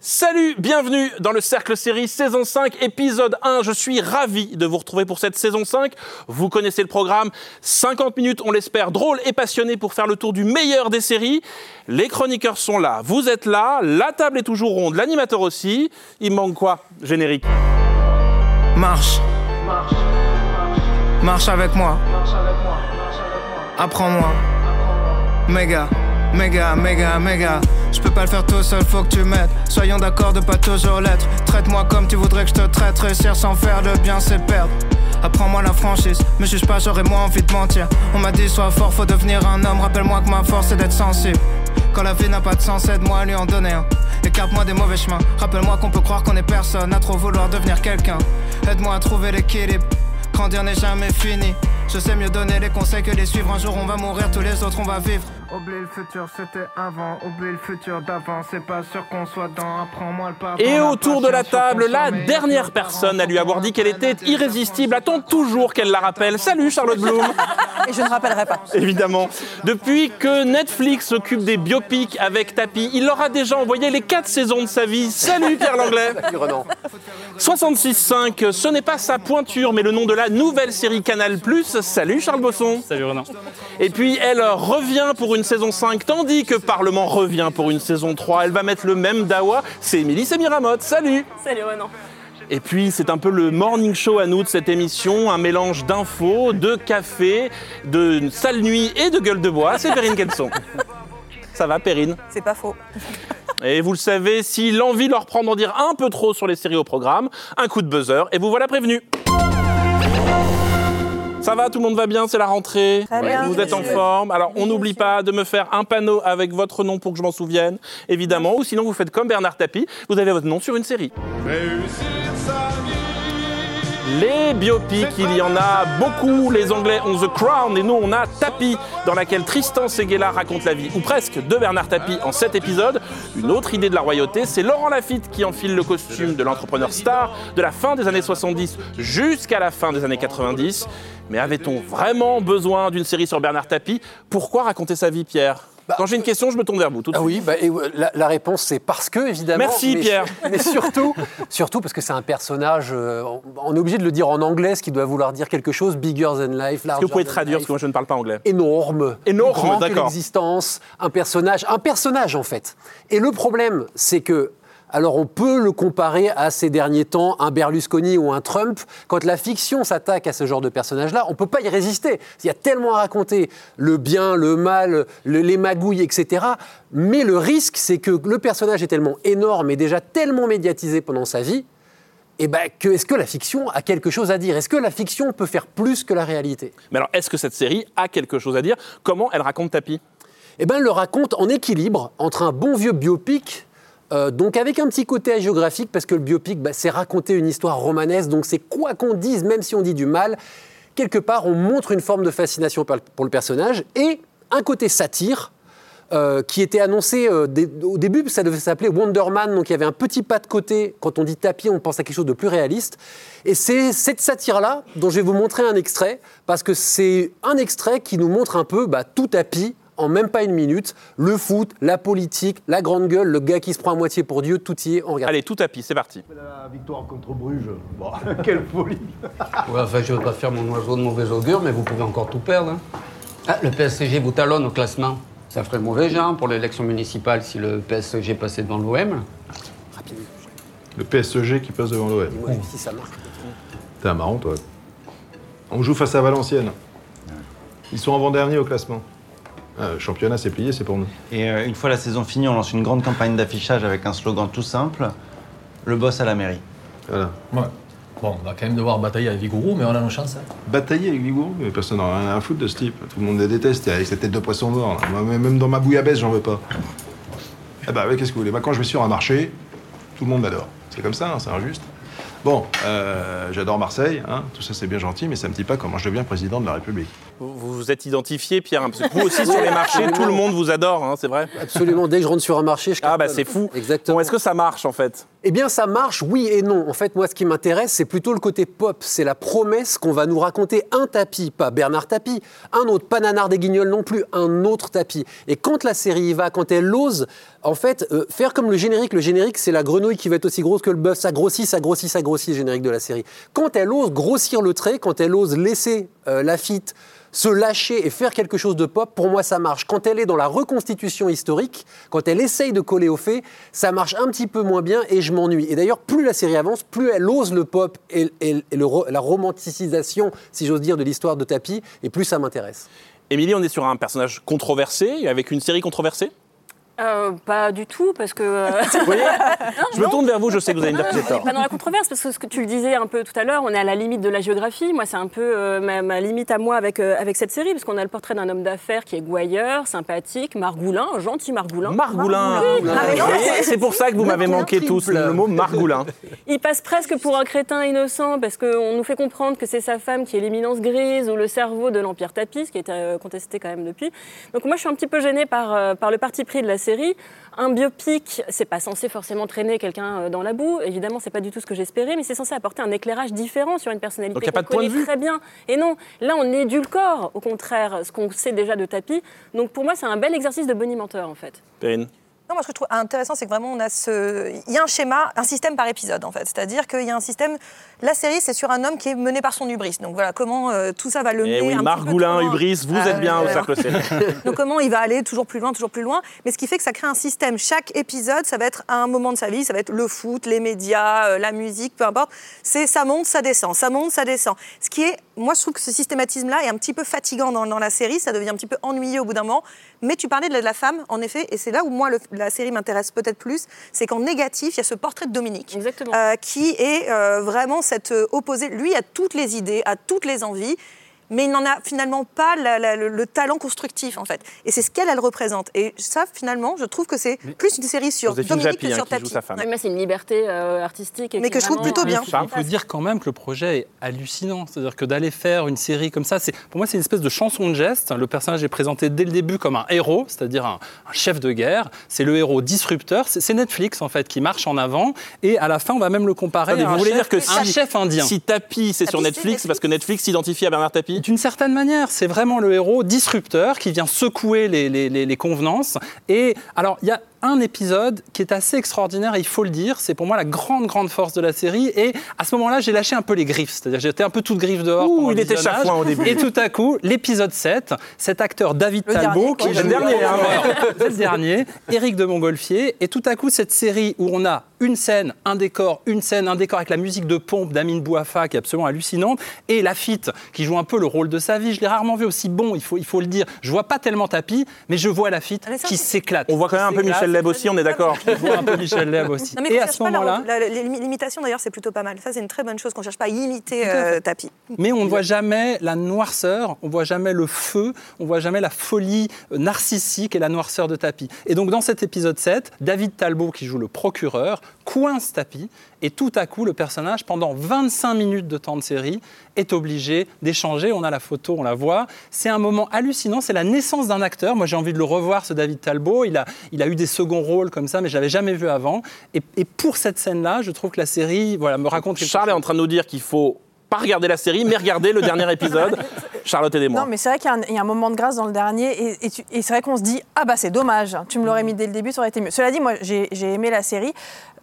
Salut, bienvenue dans le Cercle Série saison 5, épisode 1. Je suis ravi de vous retrouver pour cette saison 5. Vous connaissez le programme. 50 minutes, on l'espère, drôle et passionné pour faire le tour du meilleur des séries. Les chroniqueurs sont là, vous êtes là, la table est toujours ronde, l'animateur aussi. Il manque quoi? Générique. Marche. Marche avec moi. Apprends-moi. Méga, méga, méga, méga. Je peux pas le faire tout seul, faut que tu m'aides. Soyons d'accord de pas toujours l'être. Traite-moi comme tu voudrais que je te traite. Réussir sans faire de bien, c'est perdre. Apprends-moi la franchise, me juge pas, j'aurais moins envie de mentir. On m'a dit, sois fort, faut devenir un homme. Rappelle-moi que ma force c'est d'être sensible. Quand la vie n'a pas de sens, aide-moi à lui en donner un. Écarte-moi des mauvais chemins. Rappelle-moi qu'on peut croire qu'on est personne à trop vouloir devenir quelqu'un. Aide-moi à trouver l'équilibre. Grandir n'est jamais fini. Je sais mieux donner les conseils que les suivre. Un jour on va mourir, tous les autres on va vivre. Oublie le futur, c'était avant. Oublie le futur d'avant. C'est pas sûr qu'on soit dans. Apprends-moi le pardon. Et autour de la table, la dernière personne à lui avoir dit qu'elle était irrésistible attend toujours qu'elle la rappelle? Salut Charlotte Bloom Et je ne rappellerai pas. Évidemment. Depuis que Netflix s'occupe des biopics avec Tapi, il leur a déjà envoyé les quatre saisons de sa vie. Salut Pierre Langlais 66.5, ce n'est pas sa pointure, mais le nom de la nouvelle série Canal+. Salut Charles Bosson Salut Renan. Et puis elle revient pour une saison 5, tandis que Parlement revient pour une saison 3. Elle va mettre le même dawa, c'est Émilie Semiramotte. Salut Salut Renan. et puis, c'est un peu le morning show à nous de cette émission, un mélange d'infos, de café, de sale nuit et de gueule de bois. C'est Perrine Kenson. Ça va, Perrine? C'est pas faux. Et vous le savez, si l'envie leur prend d'en dire un peu trop sur les séries au programme, un coup de buzzer et vous voilà prévenu. Ça va, tout le monde va bien, c'est la rentrée. Très bien. Vous êtes en forme. Alors, on n'oublie pas de me faire un panneau avec votre nom pour que je m'en souvienne, évidemment. Ou sinon, vous faites comme Bernard Tapie, vous avez votre nom sur une série. Les biopics, il y en a beaucoup. Les Anglais ont The Crown et nous on a Tapi, dans laquelle Tristan Seguela raconte la vie, ou presque, de Bernard Tapie en sept épisodes. Une autre idée de la royauté, c'est Laurent Lafitte qui enfile le costume de l'entrepreneur star de la fin des années 70 jusqu'à la fin des années 90. Mais avait-on vraiment besoin d'une série sur Bernard Tapie Pourquoi raconter sa vie, Pierre? Quand j'ai une question, je me tourne vers vous. Tout de Ah suite. oui, bah, et, euh, la, la réponse c'est parce que évidemment. Merci, mais- Pierre. Mais surtout, surtout parce que c'est un personnage. euh, on- est obligé de le dire en anglais, ce qui doit vouloir dire quelque chose. Bigger than life, Est-ce que vous pouvez traduire, life, parce que moi je ne parle pas anglais énorme, Énorme, d'accord. l'existence, un personnage, un personnage en fait. Et le problème, c'est que alors on peut le comparer à ces derniers temps un Berlusconi ou un Trump. Quand la fiction s'attaque à ce genre de personnage-là, on peut pas y résister. Il y a tellement à raconter, le bien, le mal, le- les magouilles, etc. Mais le risque, c'est que le personnage est tellement énorme et déjà tellement médiatisé pendant sa vie. Et ben, que, est-ce que la fiction a quelque chose à dire? Est-ce que la fiction peut faire plus que la réalité? Mais alors, est-ce que cette série a quelque chose à dire? Comment elle raconte Tapi eh ben, elle le raconte en équilibre entre un bon vieux biopic, euh, donc avec un petit côté hagiographique, parce que le biopic, bah, c'est raconter une histoire romanesque, donc c'est quoi qu'on dise, même si on dit du mal, quelque part, on montre une forme de fascination pour le personnage, et un côté satire, euh, qui était annoncé euh, au début, ça devait s'appeler Wonder Man, donc il y avait un petit pas de côté. Quand on dit tapis, on pense à quelque chose de plus réaliste. Et c'est cette satire-là dont je vais vous montrer un extrait, parce que c'est un extrait qui nous montre un peu bah, tout tapis en même pas une minute. Le foot, la politique, la grande gueule, le gars qui se prend à moitié pour Dieu, tout y est, on regarde. Allez, tout tapis, c'est parti. La victoire contre Bruges. Bon, quelle folie. Ouais, enfin, je ne veux pas faire mon oiseau de mauvais augure, mais vous pouvez encore tout perdre. hein. Ah, le PSG vous talonne au classement. Ça ferait mauvais genre pour l'élection municipale si le PSG passait devant l'OM. Le PSG qui passe devant l'OM. Si ça marche. T'es un marrant, toi. On joue face à Valenciennes. Ils sont avant-dernier au classement. Ah, le championnat, c'est plié, c'est pour nous. Et euh, une fois la saison finie, on lance une grande campagne d'affichage avec un slogan tout simple le boss à la mairie. Voilà. Ouais. Bon, on va quand même devoir batailler avec Vigourou, mais on a nos chances. hein. Batailler avec Vigoureux, mais personne n'en a rien à foutre de ce type. Tout le monde le déteste, avec cette tête de poisson mort. là. Même dans ma bouillabaisse, j'en veux pas. Bah ouais, qu'est-ce que vous voulez? Moi, quand je vais sur un marché, tout le monde m'adore. C'est comme ça, hein, c'est injuste. Bon, euh, j'adore Marseille, hein, tout ça c'est bien gentil, mais ça me dit pas comment je deviens président de la République. Vous vous êtes identifié, Pierre, hein, parce que vous aussi sur les marchés, tout le monde vous adore, hein, c'est vrai Absolument, dès que je rentre sur un marché, je Ah bah c'est fou. Exactement. Bon, est-ce que ça marche en fait? Eh bien, ça marche, oui et non. En fait, moi, ce qui m'intéresse, c'est plutôt le côté pop. C'est la promesse qu'on va nous raconter un tapis, pas Bernard Tapie, un autre, pas Nanar des Guignols non plus, un autre tapis. Et quand la série y va, quand elle ose, en fait, euh, faire comme le générique, le générique, c'est la grenouille qui va être aussi grosse que le bœuf. Ça grossit, ça grossit, ça grossit, le générique de la série. Quand elle ose grossir le trait, quand elle ose laisser euh, Lafitte se lâcher et faire quelque chose de pop, pour moi, ça marche. Quand elle est dans la reconstitution historique, quand elle essaye de coller aux faits, ça marche un petit peu moins bien et je m'ennuie. Et d'ailleurs, plus la série avance, plus elle ose le pop et, la romanticisation, si j'ose dire, de l'histoire de Tapi, et plus ça m'intéresse. Émilie, on est sur un personnage controversé, avec une série controversée? Euh, pas du tout, parce que. euh, Vous voyez Je me tourne vers vous, je sais que vous allez me dire que j'ai tort. pas dans la controverse, parce que ce que tu le disais un peu tout à l'heure, on est à la limite de la géographie. Moi, c'est un peu euh, ma, ma limite à moi avec, euh, avec cette série, parce qu'on a le portrait d'un homme d'affaires qui est gouailleur, sympathique, margoulin, gentil margoulin. Margoulin. Voyez, C'est pour ça que vous m'avez manqué tous le mot Margoulin. Il passe presque pour un crétin innocent parce qu'on nous fait comprendre que c'est sa femme qui est l'éminence grise ou le cerveau de l'Empire Tapis, ce qui a été contesté quand même depuis. Donc moi, je suis un petit peu gênée par, par le parti pris de la série. Un biopic, c'est pas censé forcément traîner quelqu'un euh, dans la boue. Évidemment, c'est pas du tout ce que j'espérais, mais c'est censé apporter un éclairage différent sur une personnalité qu'on connaît vue très bien. Et non, là, on édulcore, au contraire, ce qu'on sait déjà de Tapis. Donc pour moi, c'est un bel exercice de bonimenteur, en fait. Perrine? Non, moi, ce que je trouve intéressant, c'est que vraiment, on a ce. Il y a un schéma, un système par épisode, en fait. C'est-à-dire qu'il y a un système. La série, c'est sur un homme qui est mené par son hubris. Donc voilà, comment euh, tout ça va le mener. Eh oui, un petit peu Margoulin, Hubris, vous Ah, êtes bien au cercle C. donc comment il va aller toujours plus loin, toujours plus loin. Mais ce qui fait que ça crée un système. Chaque épisode, ça va être un moment de sa vie. Ça va être le foot, les médias, euh, la musique, peu importe. C'est ça monte, ça descend, ça monte, ça descend. Ce qui est, moi, je trouve que ce systématisme-là est un petit peu fatigant dans, dans la série. Ça devient un petit peu ennuyeux au bout d'un moment. Mais tu parlais de la, de la femme, en effet, et c'est là où moi le- la série m'intéresse peut-être plus. C'est qu'en négatif, il y a ce portrait de Dominique, euh, qui est euh, vraiment cette euh, opposé. Lui a toutes les idées, a toutes les envies, mais il n'en a finalement pas la- la- le, le talent constructif en fait. Et c'est ce qu'elle elle représente. Et ça, finalement, je trouve que c'est plus une série sur Dominique Japy, que hein, sur Tapi. Ouais, mais c'est une liberté euh, artistique. et Mais que je trouve plutôt bien. euh, Il faut dire quand même que le projet est hallucinant. C'est-à-dire que d'aller faire une série comme ça, c'est pour moi c'est une espèce de chanson de geste. Le personnage est présenté dès le début comme un héros, c'est-à-dire un, un chef de guerre. C'est le héros disrupteur. C'est Netflix en fait qui marche en avant. Et à la fin, on va même le comparer Attendez, à vous un voulez chef, dire que un si- chef indien. Si Tapi, c'est sur Netflix, c'est parce que Netflix s'identifie à Bernard Tapi D'une certaine manière, c'est vraiment le héros disrupteur qui vient secouer les, les- convenances. Et alors, il y a un épisode qui est assez extraordinaire, et il faut le dire, c'est pour moi la grande, grande force de la série. Et à ce moment-là, j'ai lâché un peu les griffes, c'est-à-dire j'étais un peu toute griffe dehors. Ouh, il était visionnage. chafouin au début. Et tout à coup, l'épisode 7, cet acteur David Le Talbot, dernier, qui joue Le dernier, hein, c'est le dernier, Éric de Montgolfier, et tout à coup, cette série où on a une scène, un décor, une scène, un décor avec la musique de pompe d'Amine Bouafa qui est absolument hallucinante, et Lafitte qui joue un peu le rôle de sa vie. Je l'ai rarement vu aussi bon, il faut, il faut le dire. Je vois pas tellement Tapi, mais je vois Lafitte ça, qui s'éclate. On voit quand même un peu S'éclate. Michel Leb aussi, on est d'accord Je vois un peu Michel Leb aussi. Non, mais et à ce moment-là, l'imitation d'ailleurs, c'est plutôt pas mal. Ça, c'est une très bonne chose qu'on cherche pas à imiter euh, Tapi. Mais on ne voit jamais la noirceur, on voit jamais le feu, on voit jamais la folie euh, narcissique et la noirceur de Tapi. Et donc dans cet épisode 7, David Talbot, qui joue le procureur, coince Tapi, et tout à coup, le personnage, pendant 25 minutes de temps de série, est obligé d'échanger. On a la photo, on la voit. C'est un moment hallucinant, c'est la naissance d'un acteur. Moi, j'ai envie de le revoir, ce David Talbot. Il a, il a eu des seconds rôles comme ça, mais je l'avais jamais vu avant. Et, et pour cette scène-là, je trouve que la série voilà, me raconte quelque Charles est en train de nous dire qu'il faut pas regarder la série, mais regarder le dernier épisode. Charlotte, aidez-moi. Non, mais c'est vrai qu'il y a un- il y, a un moment de grâce dans le dernier, et, et et c'est vrai qu'on se dit ah bah c'est dommage, tu me l'aurais mis dès le début, ça aurait été mieux. Cela dit, moi j'ai j'ai aimé la série,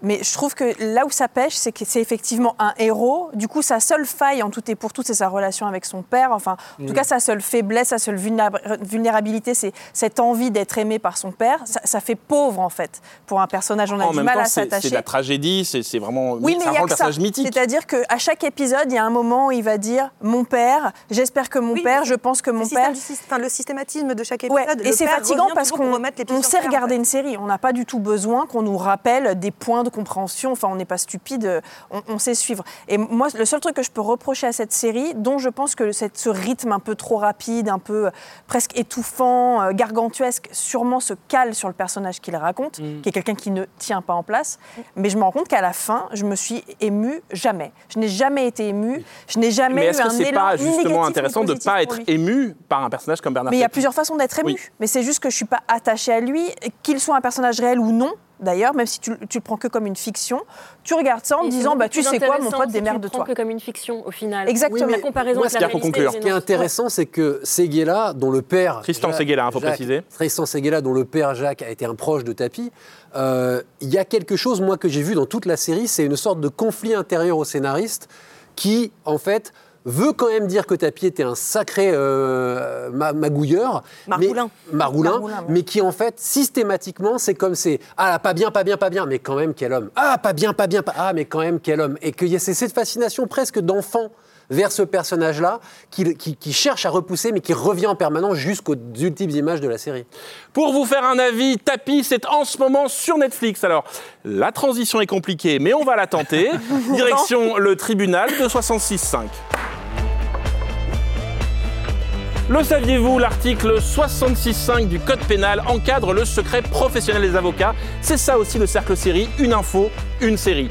mais je trouve que là où ça pêche, c'est que c'est effectivement un héros. Du coup, sa seule faille en tout et pour tout, c'est sa relation avec son père. Enfin, en tout cas, sa seule faiblesse, sa seule vulnéra- vulnérabilité, c'est cette envie d'être aimé par son père. Ça, ça fait pauvre en fait pour un personnage. On a en du même mal temps, à c'est c'est s'attacher. de la tragédie, c'est c'est vraiment. Oui, mais ça il y a le que ça. personnage mythique. C'est-à-dire qu'à chaque épisode, il y a un moment où il va dire Mon père, j'espère que mon Oui, père, je pense que mon père. enfin, le systématisme de chaque épisode. Ouais, et c'est fatigant parce qu'on on sait en regarder fait. une série. On n'a pas du tout besoin qu'on nous rappelle des points de compréhension. Enfin, on n'est pas stupide, on, on sait suivre. Et moi, le seul truc que je peux reprocher à cette série, dont je pense que cette- ce rythme un peu trop rapide, un peu euh, presque étouffant, euh, gargantuesque, sûrement se cale sur le personnage qu'il raconte, Mm. qui est quelqu'un qui ne tient pas en place. Mais je me rends compte qu'à la fin, je me suis émue jamais. Je n'ai jamais été émue. Je n'ai jamais Mais eu est-ce que un c'est élan pas justement intéressant de ne pas être ému par un personnage comme Bernard Mais il y a plusieurs façons d'être ému. Oui. Mais c'est juste que je suis pas attachée à lui, qu'il soit un personnage réel ou non. D'ailleurs, même si tu, tu le prends que comme une fiction, tu regardes ça en Et disant, bah, tu sais quoi, mon pote, si tu le démerde-toi. prends que comme une fiction au final. Exactement. La comparaison Moi, avec ce la réalité. conclure. Ce qui est intéressant, c'est que Seguela, dont le père. Tristan Jacques- Seguela, il faut Jacques- préciser. Tristan Seguela, dont le père Jacques a été un proche de Tapi. euh, Il y a quelque chose, moi, que j'ai vu dans toute la série, c'est une sorte de conflit intérieur au scénariste qui, en fait, veut quand même dire que Tapi était un sacré euh, ma- magouilleur. Margoulin. Mais, Margoulin, Margoulin, ouais. mais qui, en fait, systématiquement, c'est comme c'est Ah, là, pas bien, pas bien, pas bien, mais quand même, quel homme. Ah, pas bien, pas bien, pas... Ah, mais quand même, quel homme. Et qu'il y a c'est cette fascination presque d'enfant vers ce personnage-là, qui, qui- qui cherche à repousser, mais qui revient en permanence jusqu'aux ultimes images de la série. Pour vous faire un avis, Tapi, c'est en ce moment sur Netflix. Alors, la transition est compliquée, mais on va la tenter. Direction le tribunal de 66.5. Le saviez-vous, l'article 66.5 du Code pénal encadre le secret professionnel des avocats. C'est ça aussi le cercle série, une info, une série.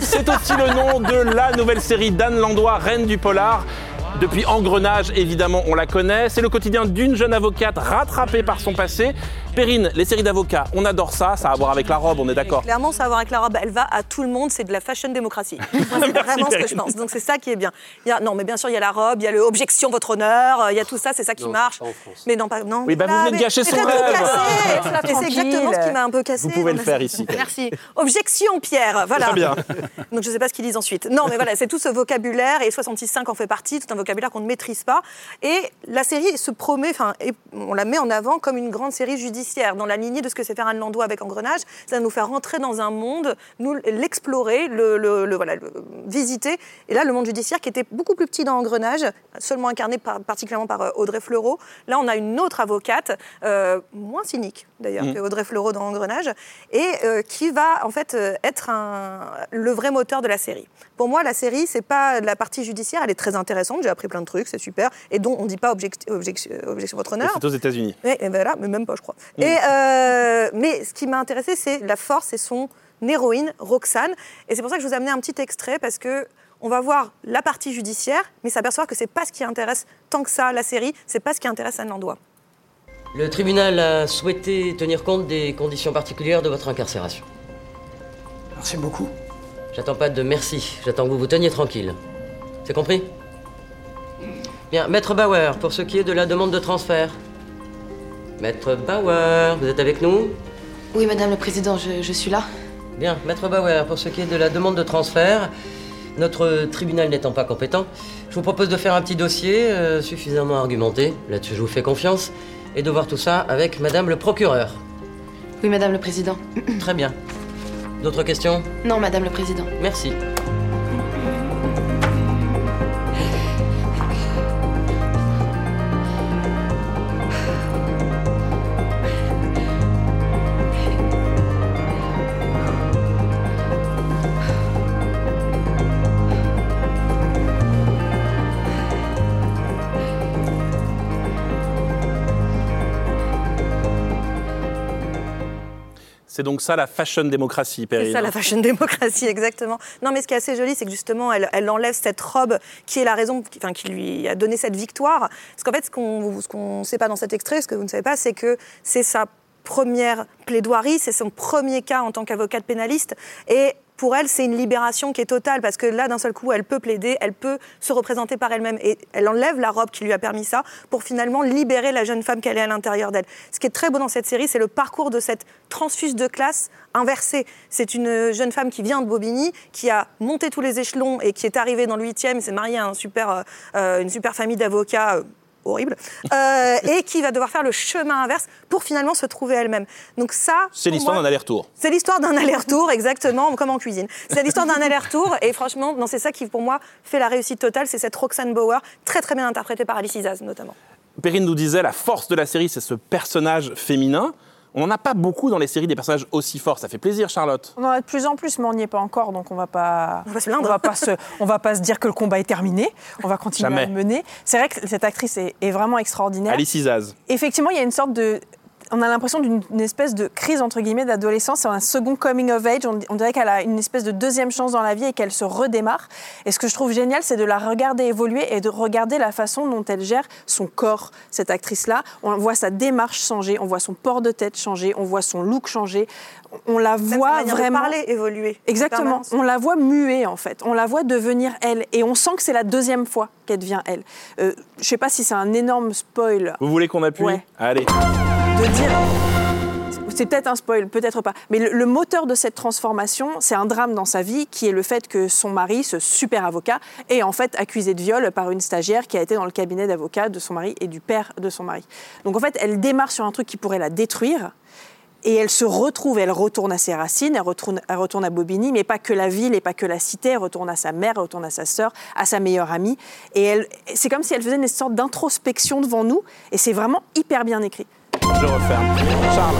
C'est aussi le nom de la nouvelle série d'Anne Landois, Reine du Polar. Depuis Engrenage, évidemment, on la connaît. C'est le quotidien d'une jeune avocate rattrapée par son passé. Perrine, les séries d'avocats, on adore ça. Ça a à voir avec la robe, on est d'accord. Clairement, ça va voir avec la robe. Elle va à tout le monde. C'est de la fashion démocratie. Moi, c'est vraiment ce que je pense. Donc, c'est ça qui est bien. Il y a, non, mais bien sûr, il y a la robe, il y a le objection, votre honneur. euh, Il y a tout ça, c'est ça qui Non, marche. Mais non, pas. Non, Oui, bah, vous venez de gâcher son rêve. c'est exactement ce qui m'a un peu cassé. Vous pouvez le faire ici. Merci. Objection, Pierre. Voilà. Très bien. Donc je ne sais pas ce qu'ils disent ensuite. Non, mais voilà, c'est tout ce vocabulaire et 66.5 en fait partie, tout un vocabulaire qu'on ne maîtrise pas. Et la série se promet, enfin, on la met en avant comme une grande série judiciaire, dans la lignée de ce que c'est faire Anne Landois avec Engrenage. Ça nous faire rentrer dans un monde, nous l'explorer, le, visiter. Et là, le monde judiciaire qui était beaucoup plus petit dans Engrenage, seulement incarné par- particulièrement par euh, Audrey Fleurot. Là, on a une autre avocate, euh, moins cynique d'ailleurs que Audrey Fleurot dans Engrenage, et euh, qui va en fait euh, être un- le vrai moteur de la série. Pour moi, la série, c'est pas la partie judiciaire, elle est très intéressante, j'ai appris plein de trucs, c'est super, et dont on ne dit pas object- objection, objection votre Et honneur. C'est aux États-Unis. Ouais, et voilà, mais même pas, je crois. Et, euh, mais ce qui m'a intéressé, c'est la force et son héroïne, Roxane. Et c'est pour ça que je vous ai amené un petit extrait, parce que on va voir la partie judiciaire, mais s'apercevoir que c'est pas ce qui intéresse tant que ça la série, c'est pas ce qui intéresse Anne Landois. Le tribunal a souhaité tenir compte des conditions particulières de votre incarcération. Merci beaucoup. J'attends pas de merci, j'attends que vous vous teniez tranquille. C'est compris? Bien, Maître Bauer, pour ce qui est de la demande de transfert. Maître Bauer, vous êtes avec nous? Oui, Madame le Président, je, je suis là. Bien, Maître Bauer, pour ce qui est de la demande de transfert, notre tribunal n'étant pas compétent, je vous propose de faire un petit dossier euh, suffisamment argumenté, là-dessus je vous fais confiance, et de voir tout ça avec Madame le procureur. Oui, Madame le Président. Très bien. D'autres questions? Non, Madame le Président. Merci. C'est donc ça la fashion démocratie, Perrine. C'est ça la fashion démocratie, exactement. Non, mais ce qui est assez joli, c'est que justement, elle, elle enlève cette robe qui est la raison, qui- enfin, qui lui a donné cette victoire. Parce qu'en fait, ce qu'on qu'on ne sait pas dans cet extrait, ce que vous ne savez pas, c'est que c'est sa première plaidoirie, c'est son premier cas en tant qu'avocate pénaliste. Et pour elle, c'est une libération qui est totale parce que là, d'un seul coup, elle peut plaider, elle peut se représenter par elle-même et elle enlève la robe qui lui a permis ça pour finalement libérer la jeune femme qu'elle est à l'intérieur d'elle. Ce qui est très beau dans cette série, c'est le parcours de cette transfuse de classe inversée. C'est une jeune femme qui vient de Bobigny, qui a monté tous les échelons et qui est arrivée dans le 8e, s'est mariée à un super, euh, euh, une super famille d'avocats. Horrible, euh, et qui va devoir faire le chemin inverse pour finalement se trouver elle-même. Donc ça, C'est l'histoire d'un aller-retour. c'est l'histoire d'un aller-retour, exactement, comme en cuisine. C'est l'histoire d'un aller-retour, et franchement, non, c'est ça qui, pour moi, fait la réussite totale, c'est cette Roxane Bauer, très très bien interprétée par Alice Isaz, notamment. Perrine nous disait la force de la série, c'est ce personnage féminin. On n'en a pas beaucoup dans les séries des personnages aussi forts. Ça fait plaisir, Charlotte. On en a de plus en plus, mais on n'y est pas encore, donc on va pas. On va se On va pas se, on va pas se dire que le combat est terminé. On va continuer Jamais. à le mener. C'est vrai que cette actrice est, est vraiment extraordinaire. Alice Isaz. Effectivement, il y a une sorte de on a l'impression d'une une espèce de crise entre guillemets d'adolescence, c'est un second coming of age. On, on dirait qu'elle a une espèce de deuxième chance dans la vie et qu'elle se redémarre. Et ce que je trouve génial, c'est de la regarder évoluer et de regarder la façon dont elle gère son corps, cette actrice-là. On voit sa démarche changer, on voit son port de tête changer, on voit son look changer. On la voit manière de vraiment parler évoluer. Exactement. On la voit muer en fait. On la voit devenir elle. Et on sent que c'est la deuxième fois qu'elle devient elle. Euh, je sais pas si c'est un énorme spoil Vous voulez qu'on appuie? Ouais. Allez. C'est peut-être un spoil, peut-être pas. Mais le, moteur de cette transformation, c'est un drame dans sa vie qui est le fait que son mari, ce super avocat, est en fait accusé de viol par une stagiaire qui a été dans le cabinet d'avocat de son mari et du père de son mari. Donc en fait, elle démarre sur un truc qui pourrait la détruire. Et elle se retrouve, elle retourne à ses racines, elle retourne, elle retourne à Bobigny, mais pas que la ville et pas que la cité, elle retourne à sa mère, elle retourne à sa sœur, à sa meilleure amie. Et c'est comme si elle faisait une sorte d'introspection devant nous, et c'est vraiment hyper bien écrit. Je referme. Charles.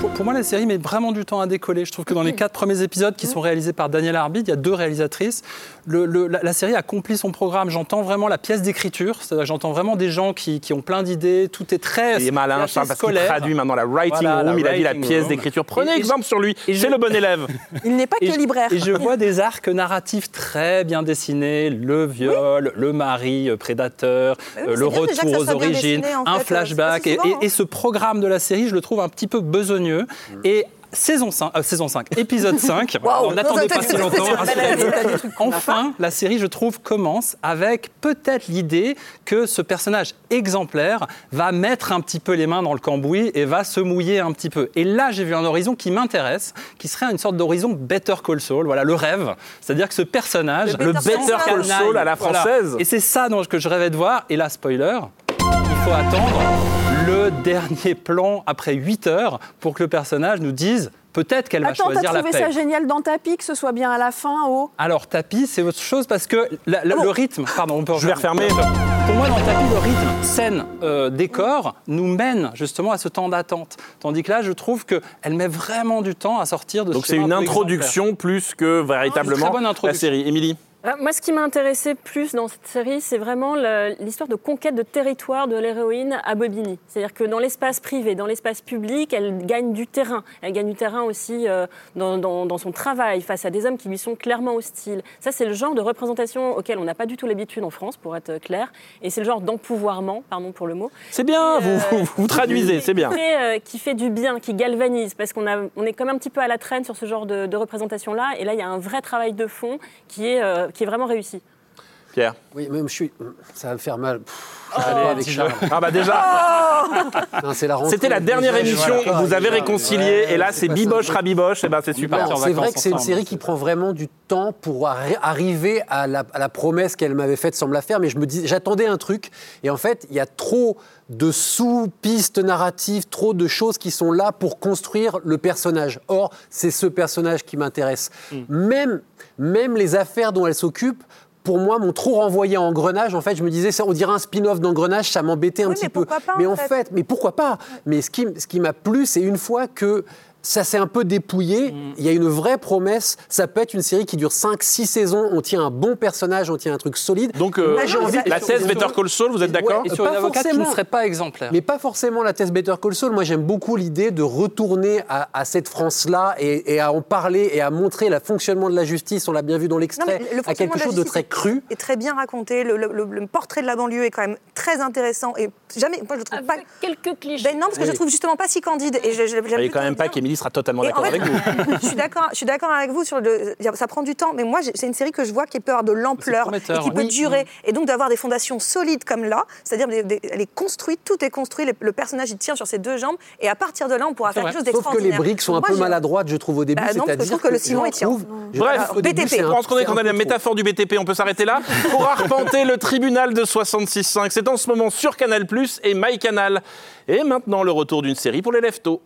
Pour, pour moi, la série met vraiment du temps à décoller. Je trouve que dans les quatre premiers épisodes qui sont réalisés par Daniel Arbid, il y a deux réalisatrices. Le- le- la, la série accomplit son programme. J'entends vraiment la pièce d'écriture. C'est-à-dire que J'entends vraiment des gens qui, qui ont plein d'idées. Tout est très. Il est malin, Charles, parce qu'il traduit maintenant la writing Voilà, room. la il a dit la writing pièce d'écriture. Prenez Et- et exemple je- sur lui. C'est je- le bon élève. Il n'est pas que libraire. Et je vois des arcs narratifs très bien dessinés, le viol, le mari euh, prédateur, oui, euh, le retour aux origines, dessiné, en un fait, euh, flashback. Et, et ce programme de la série, je le trouve un petit peu besogneux. Et Saison 5, euh, saison 5, épisode 5. Waouh, on n'attendait pas si longtemps. Enfin, la série, je trouve, commence avec peut-être l'idée que ce personnage exemplaire va mettre un petit peu les mains dans le cambouis et va se mouiller un petit peu. Et là, j'ai vu un horizon qui m'intéresse, qui serait une sorte d'horizon Better Call Saul, voilà, le rêve. C'est-à-dire que ce personnage, Le Better Call Saul à la Voilà. française. Et c'est ça dont, que je rêvais de voir. Et là, spoiler, il faut attendre le dernier plan après 8 heures pour que le personnage nous dise peut-être qu'elle va Attends, t'as choisir la trouvé paix. ça génial dans Tapis, que ce soit bien à la fin, oh Alors, tapis, c'est autre chose parce que la- Ah la- le rythme, pardon, on peut Je vais refermer. Pour moi, dans tapis, le rythme, scène, euh, décor, nous mène justement à ce temps d'attente. Tandis que là, je trouve qu'elle met vraiment du temps à sortir de Donc ce c'est schéma une un peu introduction plus que véritablement Très bonne la introduction. série. Émilie? Moi, ce qui m'a intéressé plus dans cette série, c'est vraiment l'histoire de conquête de territoire de l'héroïne à Bobigny. C'est-à-dire que dans l'espace privé, dans l'espace public, elle gagne du terrain. Elle gagne du terrain aussi euh, dans, dans- dans son travail, face à des hommes qui lui sont clairement hostiles. Ça, c'est le genre de représentation auquel on n'a pas du tout l'habitude en France, pour être clair. Et c'est le genre d'empouvoirment, pardon pour le mot. C'est bien, vous, vous traduisez, c'est bien. Qui fait, euh, qui fait du bien, qui galvanise, parce qu'on on est quand même un petit peu à la traîne sur ce genre de, de représentation-là. Et là, il y a un vrai travail de fond qui est, euh, qui est vraiment réussi. Pierre Oui, même je suis. Ça va me faire mal. Pff, Allez, avec. Charles. Ah bah déjà, c'était la dernière Déjà, émission voilà. où vous avez réconcilié, ouais, et là c'est biboche, rabiboche, et ben c'est super. C'est vrai que c'est une série qui prend vraiment du temps pour arri- arriver à la, à la promesse qu'elle m'avait faite sans me la faire, mais je me dis, j'attendais un truc, et en fait, il y a trop de sous-pistes narratives, trop de choses qui sont là pour construire le personnage. Or, c'est ce personnage qui m'intéresse. Mm. Même, même les affaires dont elle s'occupe, pour moi, m'ont trop renvoyé à Engrenage. En fait, je me disais, ça, on dirait un spin-off d'Engrenage, ça m'embêtait un Oui, petit mais peu. pas, mais en en fait fait, mais pourquoi pas? Mais ce qui, ce qui m'a plu, c'est une fois que ça s'est un peu dépouillé, Mm. il y a une vraie promesse. Ça peut être une série qui dure 5-6 saisons, on tient un bon personnage, on tient un truc solide. Donc euh, Moi, j'ai envie la thèse Better Call Saul, vous êtes d'accord Et sur Pas une avocate qui ne serait pas exemplaire. Mais pas forcément la thèse Better Call Saul. Moi, j'aime beaucoup l'idée de retourner à, à cette France-là et, et à en parler et à montrer le fonctionnement de la justice. On l'a bien vu dans l'extrait, le à quelque chose de très cru. est très bien raconté. Le, le- le- le portrait de la banlieue est quand même très intéressant et jamais. Moi, je trouve pas. quelques clichés. Ben non, parce que je le trouve justement pas si candide. Et je, je- quand même pas bien. Sera totalement d'accord fait, avec vous. je suis d'accord, je suis d'accord avec vous sur le. Ça prend du temps, mais moi, c'est une série que je vois qui peut avoir de l'ampleur et qui peut oui. durer, et donc d'avoir des fondations solides comme là, c'est-à-dire elle est construite, tout est construit, le, personnage il tient sur ses deux jambes, et à partir de là, on pourra faire quelque chose Sauf que les d'extraordinaire. briques sont un Moi, peu maladroites, je trouve, au début. Bah non, parce que je C'est-à-dire trouve que le ciment, il tient. trouve- je- Bref, au début, BTP. Je pense qu'on est un a la métaphore du BTP, on peut s'arrêter là pour arpenter le tribunal de 66.5. C'est en ce moment sur Canal Plus et MyCanal. Et maintenant le retour d'une série pour les leftos.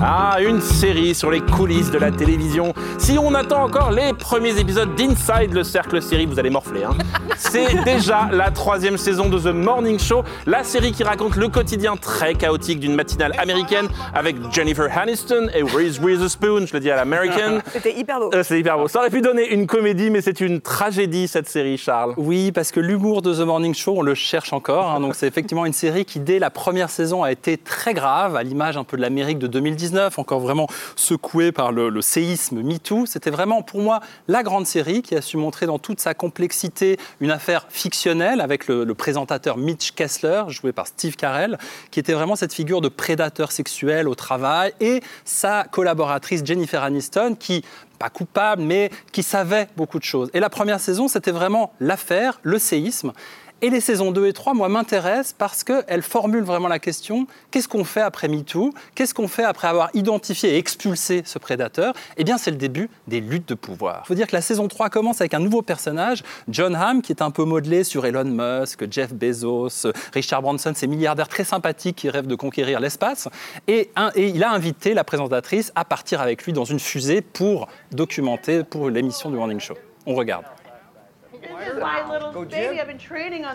Ah, une série sur les coulisses de la télévision. Si on attend encore les premiers épisodes d'Inside le cercle série, vous allez morfler. Hein. C'est déjà la troisième saison de The Morning Show, la série qui raconte le quotidien très chaotique d'une matinale américaine avec Jennifer Aniston et Reese Witherspoon, je le dis à l'américaine. C'était hyper beau. Euh, c'est hyper beau. Ça aurait pu donner une comédie, mais c'est une tragédie cette série, Charles. Oui, parce que l'humour de The Morning Show, on le cherche encore. hein. donc c'est effectivement une série qui, dès la première saison, a été très grave, à l'image un peu de l'Amérique de 2019, encore vraiment secouée par le, le séisme MeToo. C'était vraiment, pour moi, la grande série qui a su montrer dans toute sa complexité une affaire fictionnelle avec le, le présentateur Mitch Kessler, joué par Steve Carell, qui était vraiment cette figure de prédateur sexuel au travail, et sa collaboratrice Jennifer Aniston, qui pas coupable, mais qui savait beaucoup de choses. Et la première saison, c'était vraiment l'affaire, le séisme. Et les saisons 2 et 3, moi, m'intéressent parce qu'elles formulent vraiment la question qu'est-ce qu'on fait après MeToo? Qu'est-ce qu'on fait après avoir identifié et expulsé ce prédateur? Eh bien, c'est le début des luttes de pouvoir. Il faut dire que la saison 3 commence avec un nouveau personnage, John Hamm, qui est un peu modelé sur Elon Musk, Jeff Bezos, Richard Branson, ces milliardaires très sympathiques qui rêvent de conquérir l'espace. Et, et il a invité la présentatrice à partir avec lui dans une fusée pour documenter pour l'émission du Morning Show. On regarde.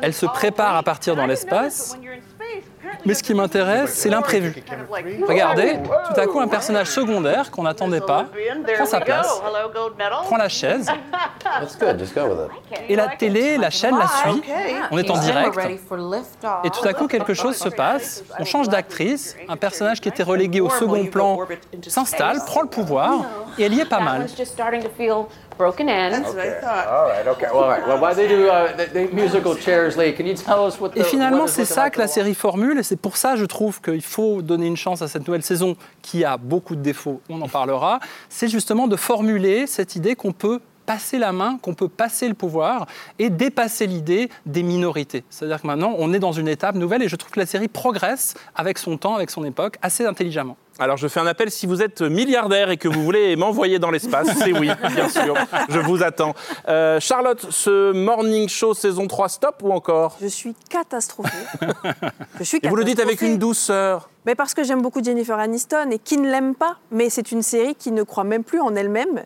Elle se prépare à partir dans l'espace, mais ce qui m'intéresse, c'est l'imprévu. Regardez, tout à coup, un personnage secondaire qu'on n'attendait pas prend sa place, prend la chaise, et la télé, la chaîne la suit. On est en direct. Et tout à coup, quelque chose se passe. On change d'actrice. Un personnage qui était relégué au second plan s'installe, prend le pouvoir, et elle y est pas mal. Broken ends. All right, okay. Well, all right. Well, while they do uh, the, the musical chairs, Lee, can you tell us what the Et finalement, c'est ça que la série formule, et c'est pour ça, je trouve, qu'il faut donner une chance à cette nouvelle saison qui a beaucoup de défauts, on en parlera, c'est justement de formuler cette idée qu'on peut passer la main, qu'on peut passer le pouvoir et dépasser l'idée des minorités. C'est-à-dire que maintenant, on est dans une étape nouvelle et je trouve que la série progresse avec son temps, avec son époque, assez intelligemment. Alors je fais un appel si vous êtes milliardaire et que vous voulez m'envoyer dans l'espace, c'est oui, bien sûr, je vous attends. Euh, Charlotte, ce morning show saison 3 stop ou encore? Je suis catastrophée. Je suis Et vous le dites avec une douceur. Mais parce que j'aime beaucoup Jennifer Aniston et qui ne l'aime pas, mais c'est une série qui ne croit même plus en elle-même.